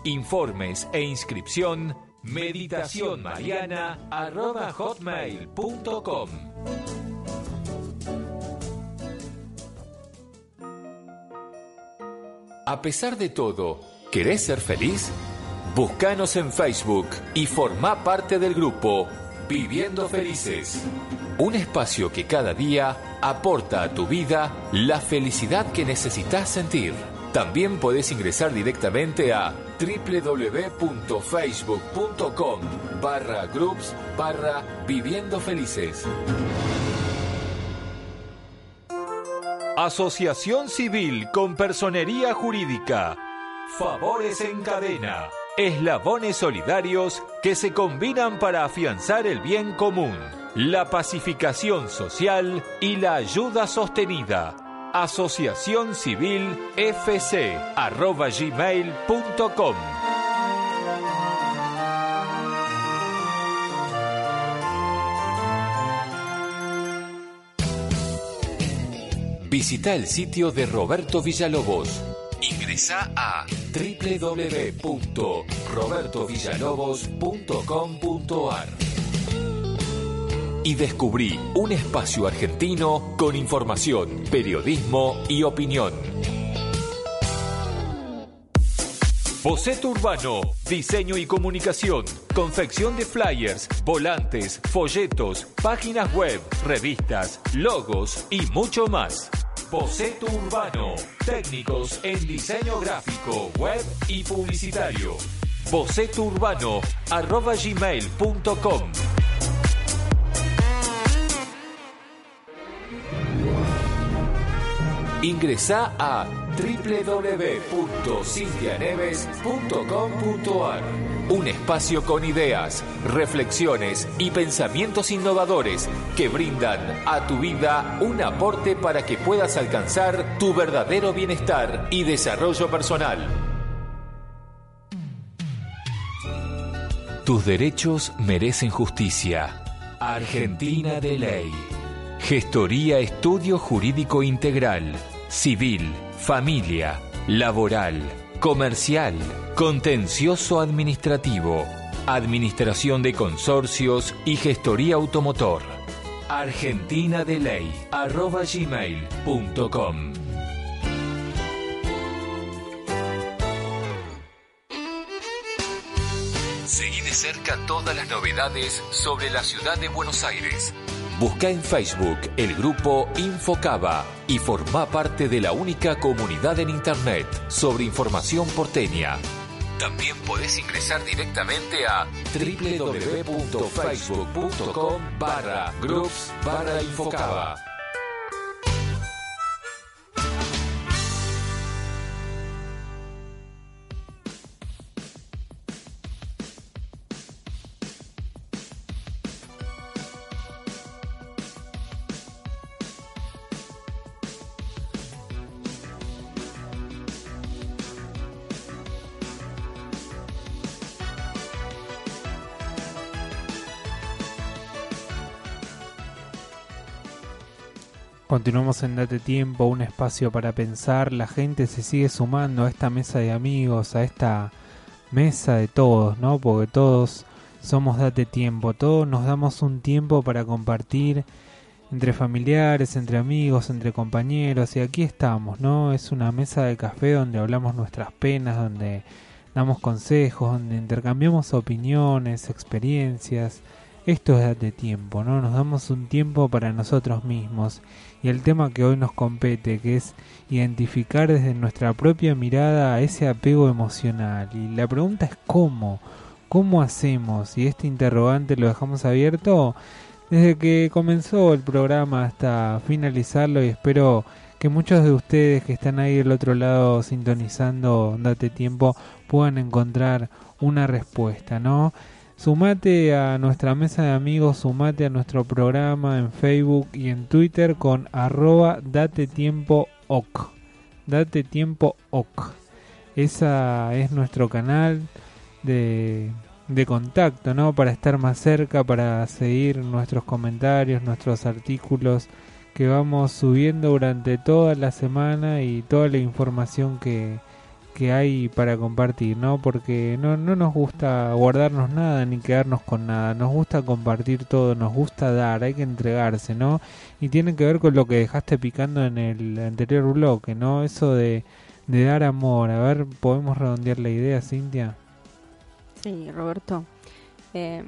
Informes e inscripción meditacionmariana.hotmail.com A pesar de todo, ¿querés ser feliz? Búscanos en Facebook y forma parte del grupo Viviendo Felices. Un espacio que cada día aporta a tu vida la felicidad que necesitas sentir. También podés ingresar directamente a www.facebook.com barra groups barra viviendo felices. Asociación Civil con Personería Jurídica. Favores en cadena. Eslabones solidarios que se combinan para afianzar el bien común, la pacificación social y la ayuda sostenida. Asociación Civil FC arroba gmail.com Visita el sitio de Roberto Villalobos. Ingresa a www.robertovillalobos.com.ar y descubrí un espacio argentino con información, periodismo y opinión. Boceto Urbano, diseño y comunicación, confección de flyers, volantes, folletos, páginas web, revistas, logos y mucho más. Boceto Urbano, técnicos en diseño gráfico, web y publicitario. Boceto Urbano, arroba gmail.com. Ingresa a www.cintianeves.com.ar Un espacio con ideas, reflexiones y pensamientos innovadores que brindan a tu vida un aporte para que puedas alcanzar tu verdadero bienestar y desarrollo personal. Tus derechos merecen justicia. Argentina de Ley. Gestoría Estudio Jurídico Integral civil, familia, laboral, comercial, contencioso administrativo, administración de consorcios y gestoría automotor. Argentina de Ley, arroba. Seguí de cerca todas las novedades sobre la ciudad de Buenos Aires. Busca en Facebook el grupo Infocaba y forma parte de la única comunidad en Internet sobre información porteña. También podés ingresar directamente a www.facebook.com barra groups barra Infocaba. Continuamos en Date Tiempo, un espacio para pensar. La gente se sigue sumando a esta mesa de amigos, a esta mesa de todos, ¿no? Porque todos somos Date Tiempo, todos nos damos un tiempo para compartir entre familiares, entre amigos, entre compañeros. Y aquí estamos, ¿no? Es una mesa de café donde hablamos nuestras penas, donde damos consejos, donde intercambiamos opiniones, experiencias Esto es date tiempo, ¿no? Nos damos un tiempo para nosotros mismos. Y el tema que hoy nos compete, que es identificar desde nuestra propia mirada ese apego emocional. Y la pregunta es cómo, cómo hacemos. Y este interrogante lo dejamos abierto desde que comenzó el programa hasta finalizarlo y espero que muchos de ustedes que están ahí del otro lado sintonizando Date Tiempo puedan encontrar una respuesta, ¿no? Sumate a nuestra mesa de amigos, sumate a nuestro programa en Facebook y en Twitter con arroba date tiempo ok. Date tiempo ok. Esa es nuestro canal de, de contacto, ¿no? Para estar más cerca, para seguir nuestros comentarios, nuestros artículos que vamos subiendo durante toda la semana y toda la información que, que hay para compartir, ¿no? Porque no, no nos gusta guardarnos nada ni quedarnos con nada, nos gusta compartir todo, nos gusta dar, hay que entregarse, ¿no? Y tiene que ver con lo que dejaste picando en el anterior bloque, ¿no? Eso de, de dar amor, a ver, ¿podemos redondear la idea, Cintia? Sí, Roberto. Eh,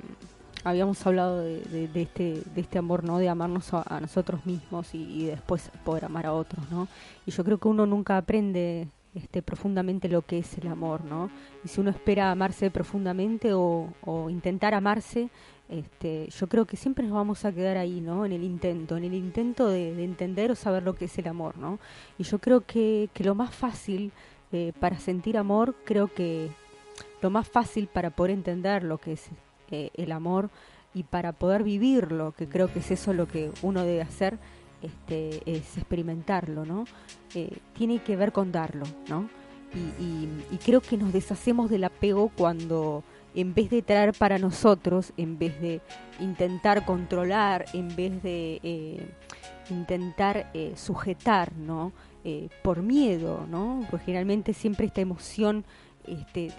habíamos hablado de, este, de este amor, ¿no? De amarnos a, nosotros mismos y, después poder amar a otros, ¿no? Y yo creo que uno nunca aprende este, profundamente lo que es el amor, ¿no? Y si uno espera amarse profundamente o, intentar amarse, este, yo creo que siempre nos vamos a quedar ahí, ¿no? En el intento, en el intento de, de entender o saber lo que es el amor, ¿no? Y yo creo que, que lo más fácil eh, para sentir amor, creo que lo más fácil para poder entender lo que es eh, el amor y para poder vivirlo, que creo que es eso lo que uno debe hacer, este, es experimentarlo, ¿no? Eh, tiene que ver con darlo, ¿no? Y, y, creo que nos deshacemos del apego cuando en vez de traer para nosotros, en vez de intentar controlar, en vez de eh, intentar eh, sujetar, ¿no? Eh, por miedo, ¿no? Pues generalmente siempre esta emoción este,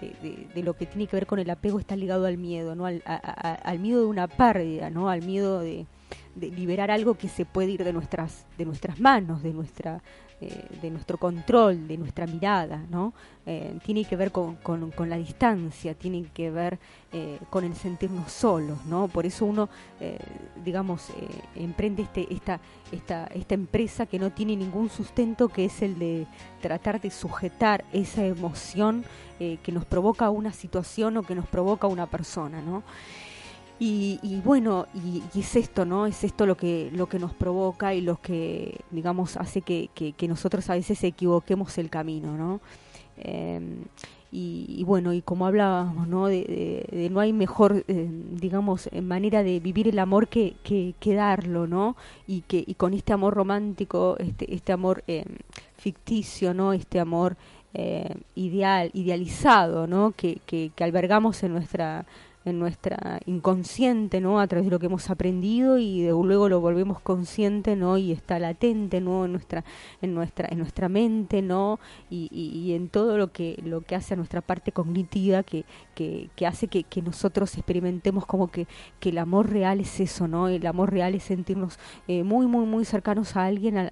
de, lo que tiene que ver con el apego está ligado al miedo, ¿no? Al, al miedo de una pérdida, ¿no? Al miedo de, de, liberar algo que se puede ir de nuestras, de nuestras manos, de nuestra, eh, de nuestro control, de nuestra mirada, ¿no? Eh, tiene que ver con, con, la distancia, tiene que ver eh, con el sentirnos solos, ¿no? Por eso uno, digamos, emprende este, esta, esta, esta empresa que no tiene ningún sustento, que es el de tratar de sujetar esa emoción que nos provoca una situación o que nos provoca una persona, ¿no? Y, y, bueno, y, es esto, ¿no? Es esto lo que, lo que nos provoca y lo que, digamos, hace que, que, nosotros a veces equivoquemos el camino, ¿no? Eh, y, y, bueno, y como hablábamos, ¿no? De, no hay mejor, eh, digamos, manera de vivir el amor que, que, que, darlo, ¿no? Y que y con este amor romántico, este, este amor eh, ficticio, ¿no? Este amor eh, ideal, idealizado, ¿no? Que, que, que albergamos en nuestra en nuestra inconsciente, ¿no? A través de lo que hemos aprendido y luego lo volvemos consciente, ¿no? Y está latente, ¿no? En nuestra, en nuestra, en nuestra mente, ¿no? Y en todo lo que, lo que hace a nuestra parte cognitiva que, que, que hace que, que, nosotros experimentemos como que, que el amor real es eso, ¿no? El amor real es sentirnos eh, muy, muy, muy cercanos a alguien al,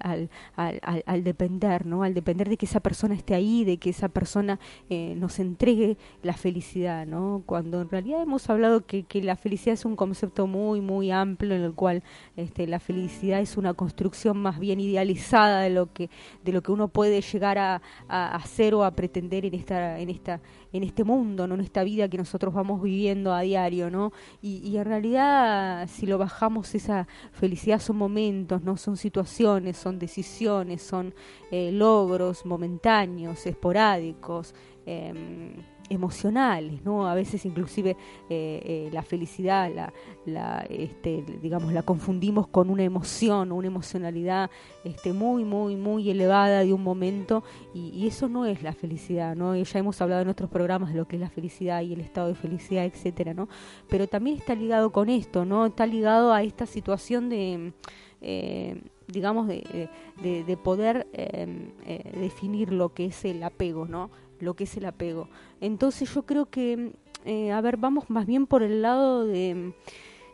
al, al, al, depender, ¿no? Al depender de que esa persona esté ahí, de que esa persona eh, nos entregue la felicidad, ¿no? Cuando en realidad hemos hablado que, que, la felicidad es un concepto muy, muy amplio en el cual este, la felicidad es una construcción más bien idealizada de lo que, de lo que uno puede llegar a, a hacer o a pretender en esta, en esta, en este mundo, ¿no? en esta vida que nosotros vamos viviendo a diario, ¿no? Y, en realidad, si lo bajamos, esa felicidad son momentos, ¿no? Son situaciones, son decisiones, son eh, logros momentáneos, esporádicos. Eh, emocionales, ¿no? A veces inclusive eh, eh, la felicidad, la, la, este, digamos, la confundimos con una emoción, una emocionalidad este, muy, muy, muy elevada de un momento y, eso no es la felicidad, ¿no? Ya hemos hablado en otros programas de lo que es la felicidad y el estado de felicidad, etcétera, ¿no? Pero también está ligado con esto, ¿no? Está ligado a esta situación de eh, digamos, de, de, de poder definir lo que es el apego, ¿no? Lo que es el apego. Entonces yo creo que, eh, a ver, vamos más bien por el lado de,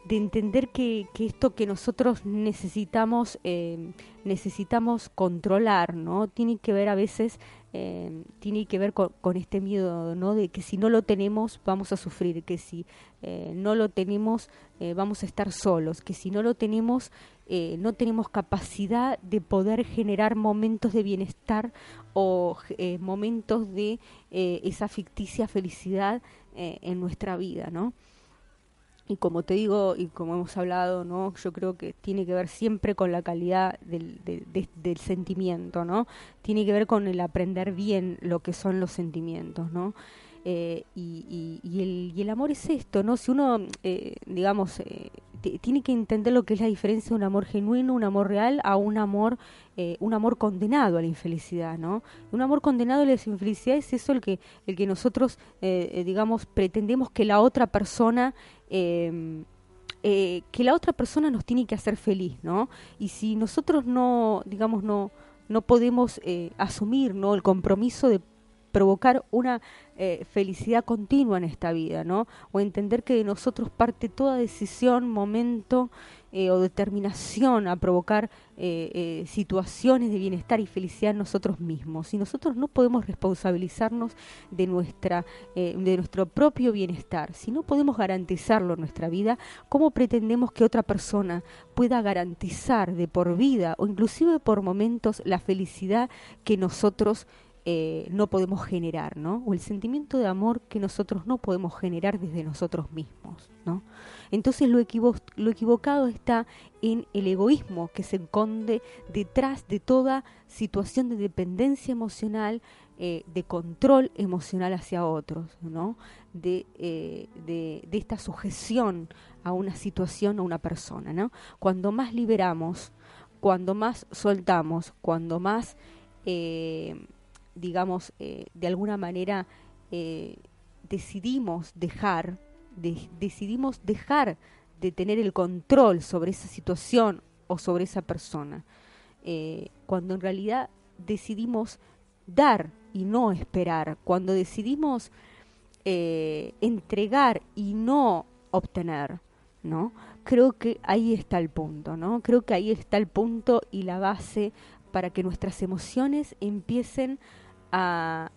de entender que, esto que nosotros necesitamos, eh, necesitamos controlar, ¿no? Tiene que ver a veces eh, tiene que ver con, con, este miedo, ¿no? De que si no lo tenemos vamos a sufrir, que si eh, no lo tenemos eh, vamos a estar solos, que si no lo tenemos eh, no tenemos capacidad de poder generar momentos de bienestar o momentos de esa ficticia felicidad en nuestra vida, ¿no? Y como te digo y como hemos hablado no yo creo que tiene que ver siempre con la calidad del, de, de, del sentimiento no tiene que ver con el aprender bien lo que son los sentimientos no eh, y, y, el, y el amor es esto no si uno eh, digamos eh, tiene que entender lo que es la diferencia de un amor genuino, un amor real, a un amor, eh, un amor condenado a la infelicidad, ¿no? Un amor condenado a la infelicidad es eso el que, el que nosotros, eh, digamos, pretendemos que la otra persona eh, eh, que la otra persona nos tiene que hacer feliz, ¿no? Y si nosotros no, digamos, no, no podemos eh, asumir, ¿no? El compromiso de provocar una eh, felicidad continua en esta vida, ¿no? O entender que de nosotros parte toda decisión, momento eh, o determinación a provocar eh, situaciones de bienestar y felicidad en nosotros mismos. Y nosotros no podemos responsabilizarnos de, nuestra, de nuestro propio bienestar. Si no podemos garantizarlo en nuestra vida, ¿cómo pretendemos que otra persona pueda garantizar de por vida o inclusive por momentos la felicidad que nosotros eh, no podemos generar, ¿no? O el sentimiento de amor que nosotros no podemos generar desde nosotros mismos, ¿no? Entonces lo, equivo lo equivocado está en el egoísmo que se esconde detrás de toda situación de dependencia emocional, eh, de control emocional hacia otros, ¿no? De, eh, de, de esta sujeción a una situación o una persona, ¿no? Cuando más liberamos, cuando más soltamos, cuando más digamos, eh, de alguna manera eh, decidimos dejar, de, decidimos dejar de tener el control sobre esa situación o sobre esa persona, eh, cuando en realidad decidimos dar y no esperar, cuando decidimos entregar y no obtener, ¿no? Creo que ahí está el punto, ¿no? Creo que ahí está el punto y la base para que nuestras emociones empiecen a, a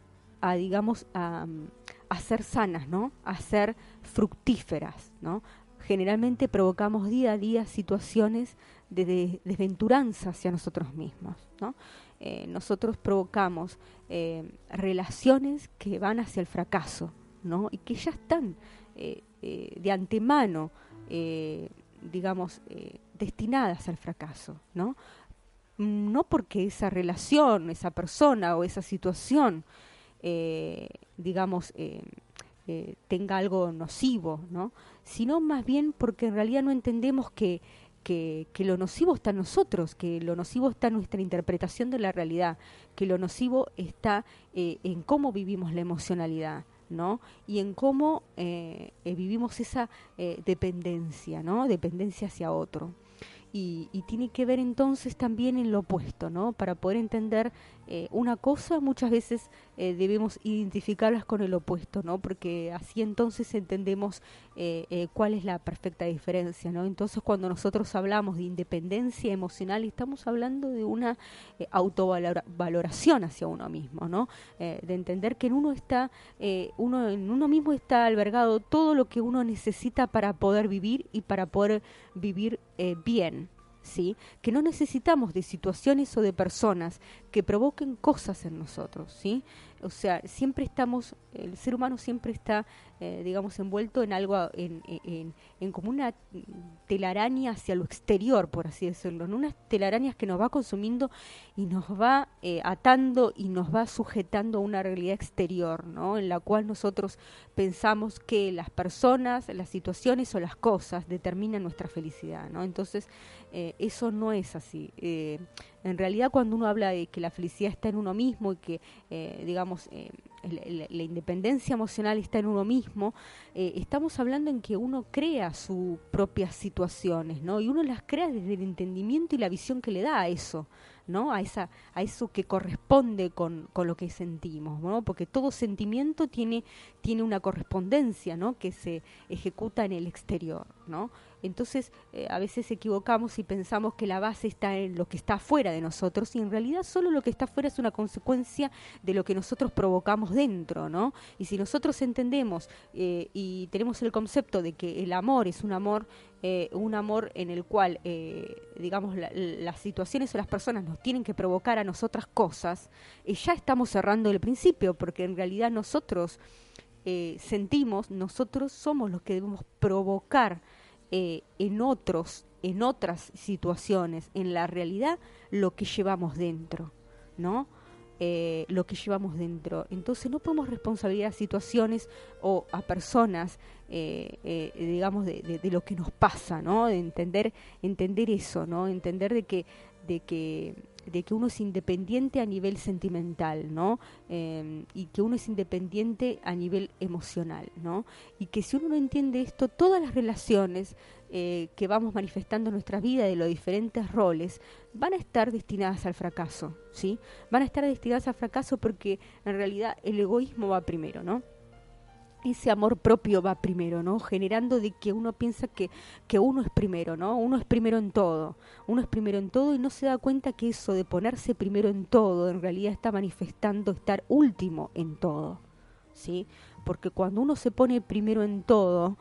digamos, a, a, ser sanas, ¿no? A ser fructíferas, ¿no? Generalmente provocamos día a día situaciones de, de desventuranza hacia nosotros mismos, ¿no? Eh, nosotros provocamos eh, relaciones que van hacia el fracaso, ¿no? Y que ya están eh, de antemano, digamos, destinadas al fracaso, ¿no? No porque esa relación, esa persona o esa situación, eh, digamos, eh, eh, tenga algo nocivo, ¿no? sino más bien porque en realidad no entendemos que, que, lo nocivo está en nosotros, que lo nocivo está en nuestra interpretación de la realidad, que lo nocivo está eh, en cómo vivimos la emocionalidad. ¿no? y en cómo vivimos esa dependencia, ¿no? dependencia hacia otro. Y, y, tiene que ver entonces también en lo opuesto, ¿no? Para poder entender eh, una cosa, muchas veces eh, debemos identificarlas con el opuesto, ¿no? Porque así entonces entendemos eh, cuál es la perfecta diferencia, ¿no? Entonces cuando nosotros hablamos de independencia emocional, estamos hablando de una autovaloración hacia uno mismo, ¿no? de entender que en uno está, uno en uno mismo está albergado todo lo que uno necesita para poder vivir y para poder vivir bien. Que no necesitamos de situaciones o de personas que provoquen cosas en nosotros, ¿sí? O sea, siempre estamos, el ser humano siempre está, eh, digamos, envuelto en algo, en, en, en, como una telaraña hacia lo exterior, por así decirlo, en unas telarañas que nos va consumiendo y nos va eh, atando y nos va sujetando a una realidad exterior, ¿no? En la cual nosotros pensamos que las personas, las situaciones o las cosas determinan nuestra felicidad, ¿no? Entonces, eh, eso no es así. Eh, en realidad, cuando uno habla de que la felicidad está en uno mismo y que, eh, digamos, la, la independencia emocional está en uno mismo, estamos hablando en que uno crea sus propias situaciones, ¿no? Y uno las crea desde el entendimiento y la visión que le da a eso. ¿no? A, esa, a eso que corresponde con, con lo que sentimos, ¿no? Porque todo sentimiento tiene, tiene una correspondencia, ¿no? Que se ejecuta en el exterior, ¿no? Entonces, eh, a veces equivocamos y pensamos que la base está en lo que está fuera de nosotros y en realidad solo lo que está fuera es una consecuencia de lo que nosotros provocamos dentro, ¿no? Y si nosotros entendemos eh, y tenemos el concepto de que el amor es un amor eh, un amor en el cual, eh, digamos, la, las situaciones o las personas nos tienen que provocar a nosotras cosas, eh, ya estamos cerrando el principio, porque en realidad nosotros sentimos, nosotros somos los que debemos provocar eh, en otros, en otras situaciones, en la realidad, lo que llevamos dentro, ¿no? eh, lo que llevamos dentro. Entonces no podemos responsabilizar a situaciones o a personas, eh, digamos, de, de, de, lo que nos pasa, ¿no? De entender, entender eso, ¿no? Entender de que, de que de que uno es independiente a nivel sentimental, ¿no? Eh, y que uno es independiente a nivel emocional, ¿no? Y que si uno no entiende esto, todas las relaciones eh, que vamos manifestando en nuestra vida de los diferentes roles van a estar destinadas al fracaso, ¿sí? Van a estar destinadas al fracaso porque en realidad el egoísmo va primero, ¿no? Ese amor propio va primero, ¿no? Generando de que uno piensa que, que uno es primero, ¿no? Uno es primero en todo, uno es primero en todo y no se da cuenta que eso de ponerse primero en todo en realidad está manifestando estar último en todo, ¿sí? Porque cuando uno se pone primero en todo,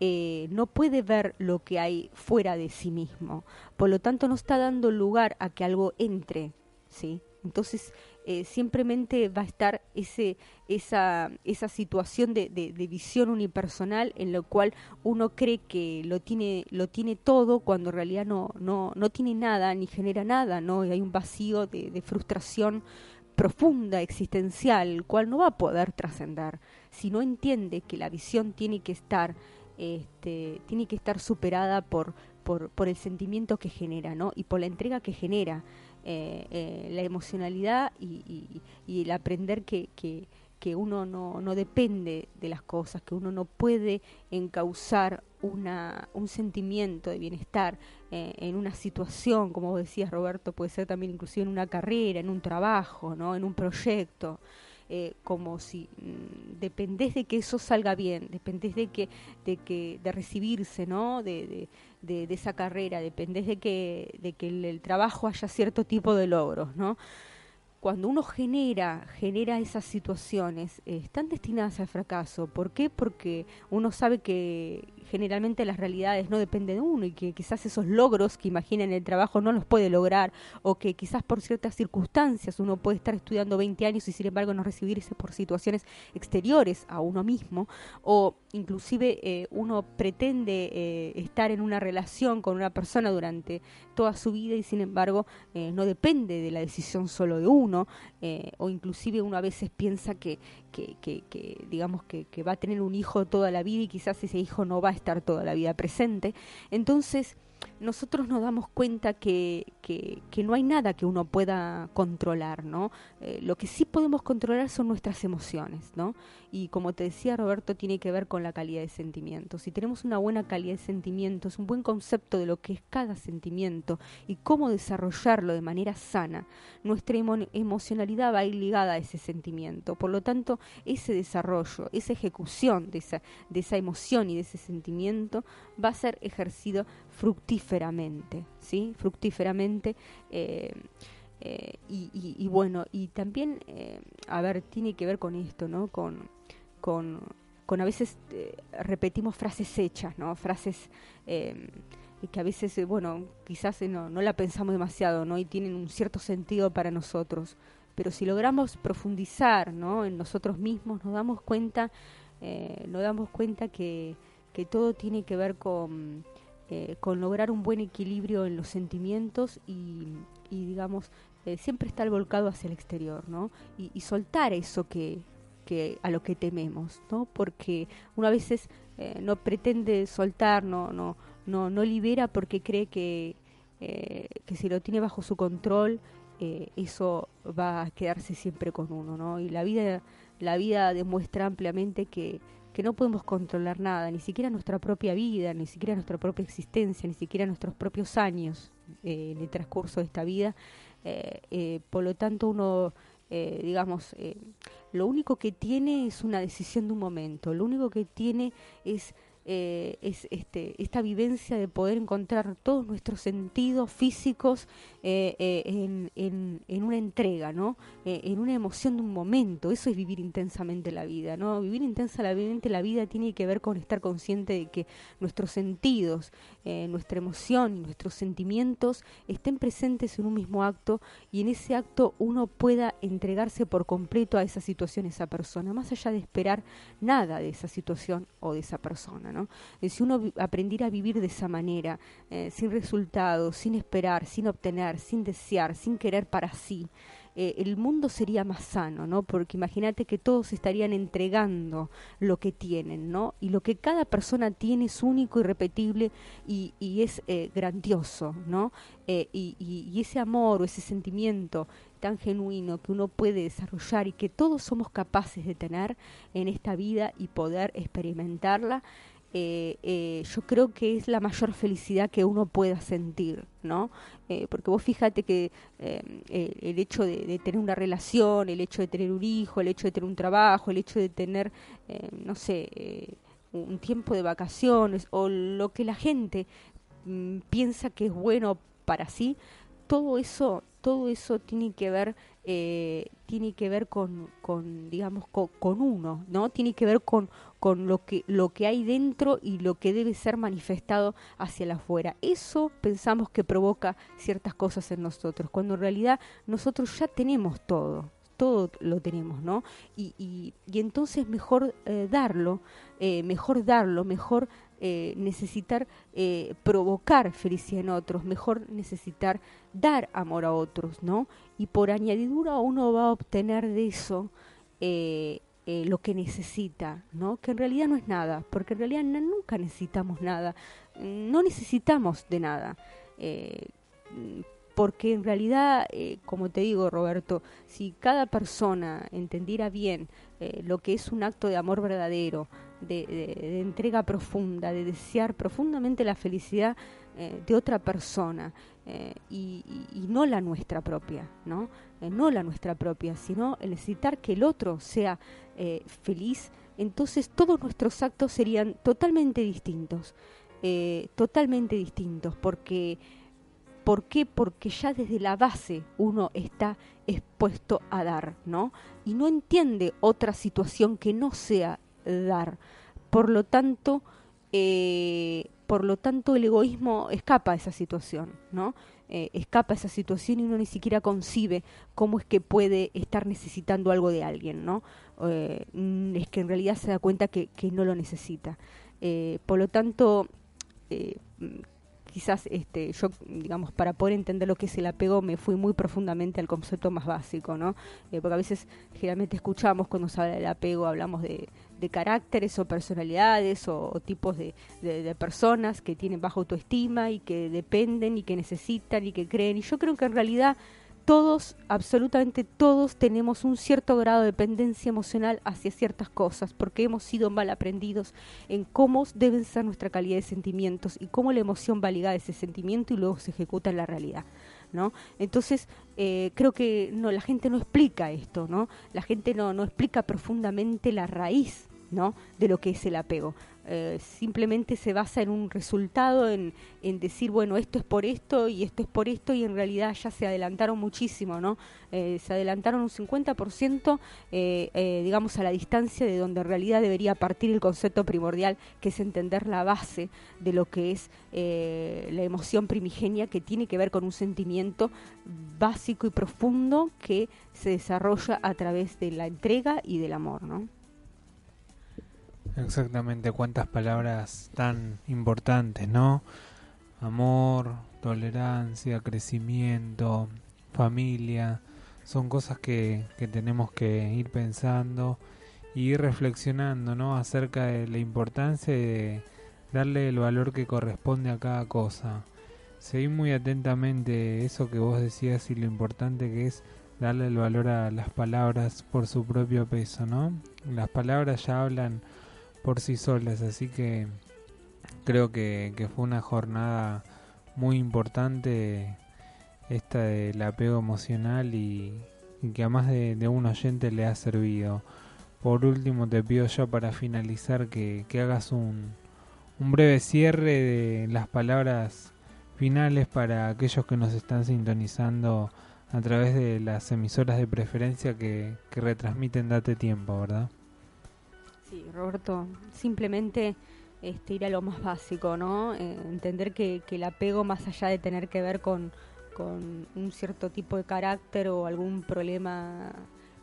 eh, no puede ver lo que hay fuera de sí mismo, por lo tanto no está dando lugar a que algo entre, ¿sí? Entonces eh, simplemente va a estar ese, esa, esa situación de, de, visión unipersonal en lo cual uno cree que lo tiene, lo tiene todo cuando en realidad no, no, no tiene nada ni genera nada, ¿no? Y hay un vacío de, frustración profunda, existencial, el cual no va a poder trascender si no entiende que la visión tiene que estar, este, tiene que estar superada por, por, por el sentimiento que genera, ¿no? Y por la entrega que genera la emocionalidad y, y, el aprender que, que, que uno no, no, depende de las cosas, que uno no puede encauzar una, un sentimiento de bienestar eh, en una situación, como decías Roberto, puede ser también inclusive en una carrera, en un trabajo, ¿no? en un proyecto. Eh, como si mm, dependés de que eso salga bien, dependés de que, de que, de recibirse, ¿no? De, de, de esa carrera, dependés de que, de que el, trabajo haya cierto tipo de logros, ¿no? Cuando uno genera, genera esas situaciones, eh, están destinadas al fracaso. ¿Por qué? Porque uno sabe que generalmente las realidades no dependen de uno y que quizás esos logros que imagina en el trabajo no los puede lograr o que quizás por ciertas circunstancias uno puede estar estudiando 20 años y sin embargo no recibirse por situaciones exteriores a uno mismo o inclusive eh, uno pretende eh, estar en una relación con una persona durante toda su vida y sin embargo eh, no depende de la decisión solo de uno o inclusive uno a veces piensa que, que, que, digamos que, que va a tener un hijo toda la vida y quizás ese hijo no va a estar toda la vida presente. Entonces, nosotros nos damos cuenta que, que, no hay nada que uno pueda controlar, ¿no? Eh, lo que sí podemos controlar son nuestras emociones, ¿no? Y como te decía Roberto, tiene que ver con la calidad de sentimientos. Si tenemos una buena calidad de sentimientos, un buen concepto de lo que es cada sentimiento y cómo desarrollarlo de manera sana, nuestra emo emocionalidad va a ir ligada a ese sentimiento. Por lo tanto, ese desarrollo, esa ejecución de esa, de esa emoción y de ese sentimiento va a ser ejercido fructíferamente, ¿sí? Fructíferamente. Eh, eh, y, bueno, y también, eh, a ver, tiene que ver con esto, ¿no? Con, con, con a veces repetimos frases hechas, ¿no? Frases que a veces, bueno, quizás no, no la pensamos demasiado, ¿no? Y tienen un cierto sentido para nosotros. Pero si logramos profundizar, ¿no? En nosotros mismos, nos damos cuenta, nos damos cuenta que, que todo tiene que ver con eh, con lograr un buen equilibrio en los sentimientos y, digamos, eh, siempre estar volcado hacia el exterior, ¿no? Y, soltar eso que, que a lo que tememos, ¿no? Porque uno a veces eh, no pretende soltar, no, no, no, no libera porque cree que, que si lo tiene bajo su control eso va a quedarse siempre con uno, ¿no? Y la vida, la vida demuestra ampliamente que, que no podemos controlar nada, ni siquiera nuestra propia vida, ni siquiera nuestra propia existencia, ni siquiera nuestros propios años eh, en el transcurso de esta vida. Eh, eh, por lo tanto, uno, digamos, lo único que tiene es una decisión de un momento, lo único que tiene es eh, es este, esta vivencia de poder encontrar todos nuestros sentidos físicos eh, eh, en, en, en una entrega, ¿no? En una emoción de un momento. Eso es vivir intensamente la vida, ¿no? Vivir intensamente la vida tiene que ver con estar consciente de que nuestros sentidos, nuestra emoción, nuestros sentimientos estén presentes en un mismo acto y en ese acto uno pueda entregarse por completo a esa situación, a esa persona, más allá de esperar nada de esa situación o de esa persona. Eh, si uno aprendiera a vivir de esa manera, eh, sin resultados, sin esperar, sin obtener, sin desear, sin querer para sí, eh, el mundo sería más sano, ¿no? Porque imagínate que todos estarían entregando lo que tienen, ¿no? Y lo que cada persona tiene es único, irrepetible y, y es grandioso, ¿no? Y, y- y ese amor o ese sentimiento tan genuino que uno puede desarrollar y que todos somos capaces de tener en esta vida y poder experimentarla, eh, eh, yo creo que es la mayor felicidad que uno pueda sentir, ¿no? Eh, porque vos fíjate que eh, el hecho de, de tener una relación, el hecho de tener un hijo, el hecho de tener un trabajo, el hecho de tener, eh, no sé, eh, un tiempo de vacaciones o lo que la gente mm, piensa que es bueno para sí, todo eso, todo eso tiene que ver, eh, tiene que ver con, con digamos, con, uno, ¿no? Tiene que ver con, con lo que, lo que hay dentro y lo que debe ser manifestado hacia el afuera. Eso pensamos que provoca ciertas cosas en nosotros, cuando en realidad nosotros ya tenemos todo, todo lo tenemos, ¿no? Y, y, y entonces mejor eh, darlo, eh, mejor darlo, mejor eh, necesitar eh, provocar felicidad en otros, mejor necesitar dar amor a otros, ¿no? Y por añadidura uno va a obtener de eso eh, lo que necesita, ¿no? Que en realidad no es nada, porque en realidad nunca necesitamos nada, no necesitamos de nada. Porque en realidad, eh, como te digo Roberto, si cada persona entendiera bien eh, lo que es un acto de amor verdadero, de, entrega profunda, de desear profundamente la felicidad eh, de otra persona y, y- no la nuestra propia, ¿no? No la nuestra propia, sino el necesitar que el otro sea feliz, entonces todos nuestros actos serían totalmente distintos, totalmente distintos, porque ¿Por qué? Porque ya desde la base uno está expuesto a dar, ¿no? Y no entiende otra situación que no sea dar. Por lo tanto, eh, por lo tanto el egoísmo escapa a esa situación, ¿no? Eh, escapa a esa situación y uno ni siquiera concibe cómo es que puede estar necesitando algo de alguien, ¿no? Eh, es que en realidad se da cuenta que, que no lo necesita. Por lo tanto, quizás este yo digamos para poder entender lo que es el apego me fui muy profundamente al concepto más básico no Eh, porque a veces generalmente escuchamos cuando se habla del apego hablamos de, de caracteres o personalidades o, tipos de- de personas que tienen baja autoestima y que dependen y que necesitan y que creen. Y yo creo que en realidad todos, absolutamente todos, tenemos un cierto grado de dependencia emocional hacia ciertas cosas, porque hemos sido mal aprendidos en cómo deben ser nuestra calidad de sentimientos y cómo la emoción va ligada a ese sentimiento y luego se ejecuta en la realidad. ¿no? Entonces, eh, creo que no, la gente no explica esto, ¿no? La gente no, no explica profundamente la raíz ¿no? de lo que es el apego. Eh, simplemente se basa en un resultado, en, en decir, bueno, esto es por esto y esto es por esto, y en realidad ya se adelantaron muchísimo, ¿no? Eh, se adelantaron un 50%, eh, eh, digamos, a la distancia de donde en realidad debería partir el concepto primordial, que es entender la base de lo que es la emoción primigenia, que tiene que ver con un sentimiento básico y profundo que se desarrolla a través de la entrega y del amor, ¿no? Exactamente, cuántas palabras tan importantes, ¿no? Amor, tolerancia, crecimiento, familia, son cosas que, que tenemos que ir pensando y ir reflexionando, ¿no? Acerca de la importancia de darle el valor que corresponde a cada cosa. seguí muy atentamente eso que vos decías y lo importante que es darle el valor a las palabras por su propio peso, ¿no? Las palabras ya hablan por sí solas, así que creo que, fue una jornada muy importante esta del apego emocional y, que a más de, un oyente le ha servido. Por último te pido yo para finalizar que, que hagas un, un breve cierre de las palabras finales para aquellos que nos están sintonizando a través de las emisoras de preferencia que, que retransmiten Date Tiempo, ¿verdad? Sí, Roberto, simplemente este, ir a lo más básico, ¿no? Eh, entender que, el apego, más allá de tener que ver con, un cierto tipo de carácter o algún problema,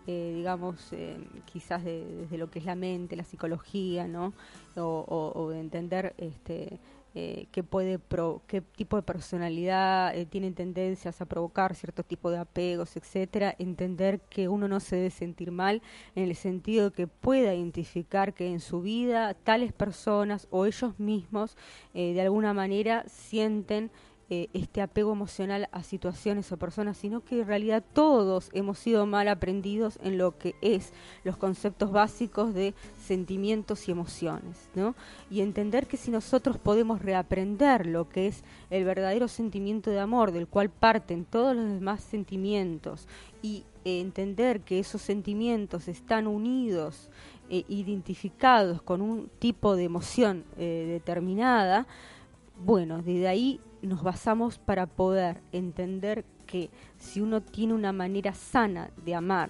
eh, digamos, eh, quizás de, desde lo que es la mente, la psicología, ¿no? O, o, o de entender este, eh, qué puede pro, qué tipo de personalidad eh, tienen tendencias a provocar cierto tipo de apegos, etcétera, entender que uno no se debe sentir mal en el sentido de que pueda identificar que en su vida tales personas o ellos mismos eh, de alguna manera sienten eh, este apego emocional a situaciones o personas, sino que en realidad todos hemos sido mal aprendidos en lo que es los conceptos básicos de sentimientos y emociones, ¿no? Y entender que si nosotros podemos reaprender lo que es el verdadero sentimiento de amor, del cual parten todos los demás sentimientos, y entender que esos sentimientos están unidos, eh, identificados con un tipo de emoción eh, determinada, bueno, desde ahí nos basamos para poder entender que si uno tiene una manera sana de amar,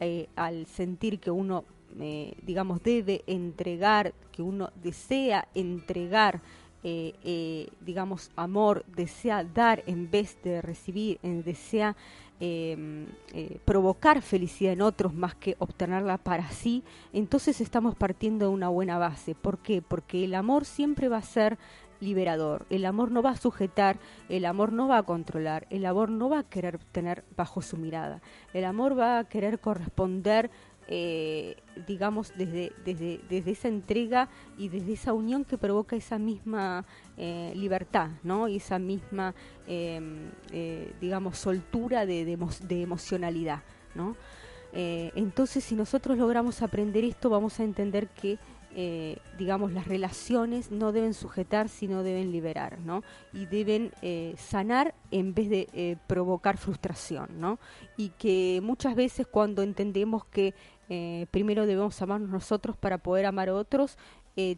eh, al sentir que uno, eh, digamos, debe entregar, que uno desea entregar, eh, digamos, amor, desea dar en vez de recibir, desea eh, provocar felicidad en otros más que obtenerla para sí, entonces estamos partiendo de una buena base. ¿Por qué? Porque el amor siempre va a ser liberador. El amor no va a sujetar, el amor no va a controlar, el amor no va a querer tener bajo su mirada. El amor va a querer corresponder, eh, digamos, desde, desde, desde esa entrega y desde esa unión que provoca esa misma eh, libertad, ¿no? Y esa misma, eh, digamos, soltura de, de emocionalidad, ¿no? entonces, si nosotros logramos aprender esto, vamos a entender que eh, digamos, las relaciones no deben sujetar, sino deben liberar, ¿no? Y deben eh, sanar en vez de eh, provocar frustración, ¿no? Y que muchas veces cuando entendemos que primero debemos amarnos nosotros para poder amar a otros,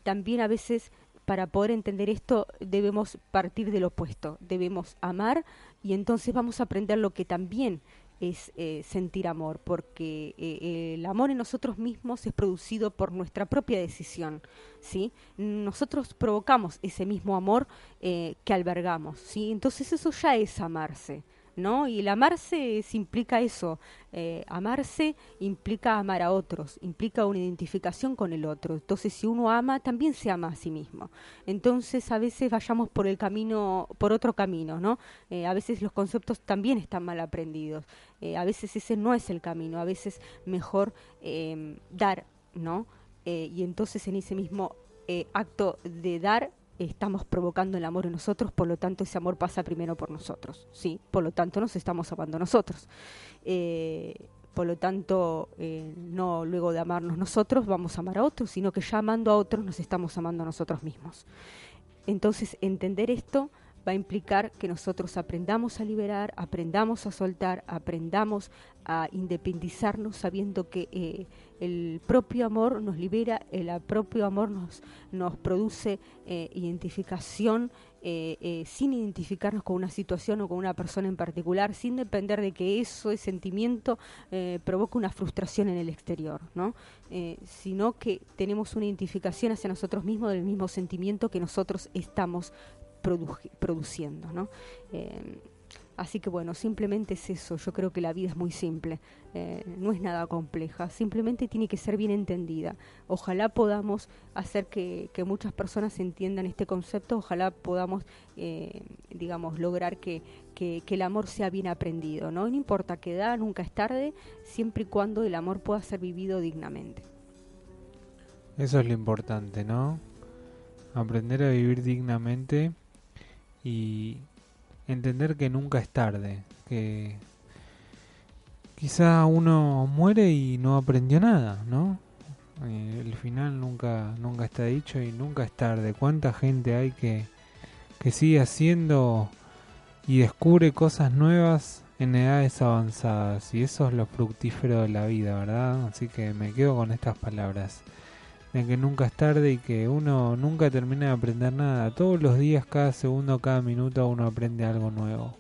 también a veces para poder entender esto debemos partir del opuesto, debemos amar y entonces vamos a aprender lo que también es eh, sentir amor, porque eh, el amor en nosotros mismos es producido por nuestra propia decisión, ¿sí? Nosotros provocamos ese mismo amor eh, que albergamos, ¿sí? Entonces eso ya es amarse, ¿no? Y el amarse implica eso, eh, amarse implica amar a otros, implica una identificación con el otro. Entonces, si uno ama, también se ama a sí mismo. Entonces, a veces vayamos por el camino, por otro camino, ¿no? Eh, a veces los conceptos también están mal aprendidos. Eh, a veces ese no es el camino, a veces mejor dar, ¿no? Y entonces en ese mismo acto de dar estamos provocando el amor en nosotros, por lo tanto ese amor pasa primero por nosotros, ¿sí? Por lo tanto nos estamos amando nosotros. Eh, por lo tanto, eh, no luego de amarnos nosotros vamos a amar a otros, sino que ya amando a otros nos estamos amando a nosotros mismos. Entonces, entender esto va a implicar que nosotros aprendamos a liberar, aprendamos a soltar, aprendamos a independizarnos sabiendo que eh, el propio amor nos libera, el propio amor nos, produce eh, identificación eh, sin identificarnos con una situación o con una persona en particular, sin depender de que eso, ese sentimiento, provoque una frustración en el exterior, ¿no? Sino que tenemos una identificación hacia nosotros mismos del mismo sentimiento que nosotros estamos produ produciendo, ¿no? Eh, Así que bueno, simplemente es eso. Yo creo que la vida es muy simple, eh, no es nada compleja, simplemente tiene que ser bien entendida. Ojalá podamos hacer que, muchas personas entiendan este concepto, ojalá podamos, eh, digamos, lograr que, que, que, el amor sea bien aprendido. ¿no? no importa qué edad, nunca es tarde, siempre y cuando el amor pueda ser vivido dignamente. Eso es lo importante, ¿no? Aprender a vivir dignamente y entender que nunca es tarde, que quizá uno muere y no aprendió nada, ¿no? Eh, el final nunca nunca está dicho y nunca es tarde. ¿Cuánta gente hay que que sigue haciendo y descubre cosas nuevas en edades avanzadas? Y eso es lo fructífero de la vida, ¿verdad? Así que me quedo con estas palabras de que nunca es tarde y que uno nunca termina de aprender nada. Todos los días, cada segundo, cada minuto uno aprende algo nuevo.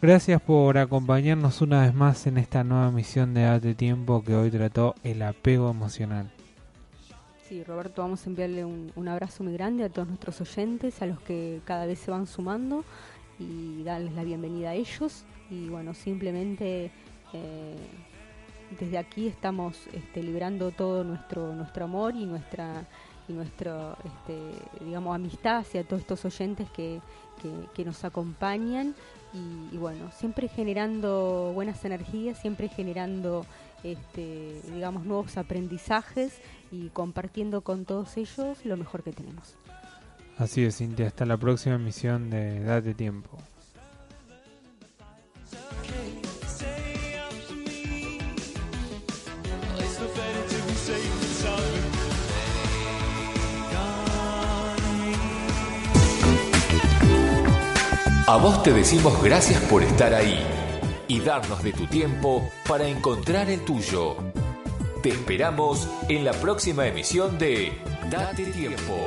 Gracias por acompañarnos una vez más en esta nueva misión de Date Tiempo que hoy trató el apego emocional. Sí, Roberto, vamos a enviarle un, un abrazo muy grande a todos nuestros oyentes, a los que cada vez se van sumando y darles la bienvenida a ellos. Y bueno, simplemente eh, desde aquí estamos este, librando todo nuestro nuestro amor y nuestra y nuestro este, digamos amistad hacia todos estos oyentes que, que, que nos acompañan. Y, y, bueno siempre generando buenas energías siempre generando este, digamos nuevos aprendizajes y compartiendo con todos ellos lo mejor que tenemos. Así es Cintia. Hasta la próxima emisión de Date Tiempo A vos te decimos gracias por estar ahí y darnos de tu tiempo para encontrar el tuyo. Te esperamos en la próxima emisión de Date Tiempo.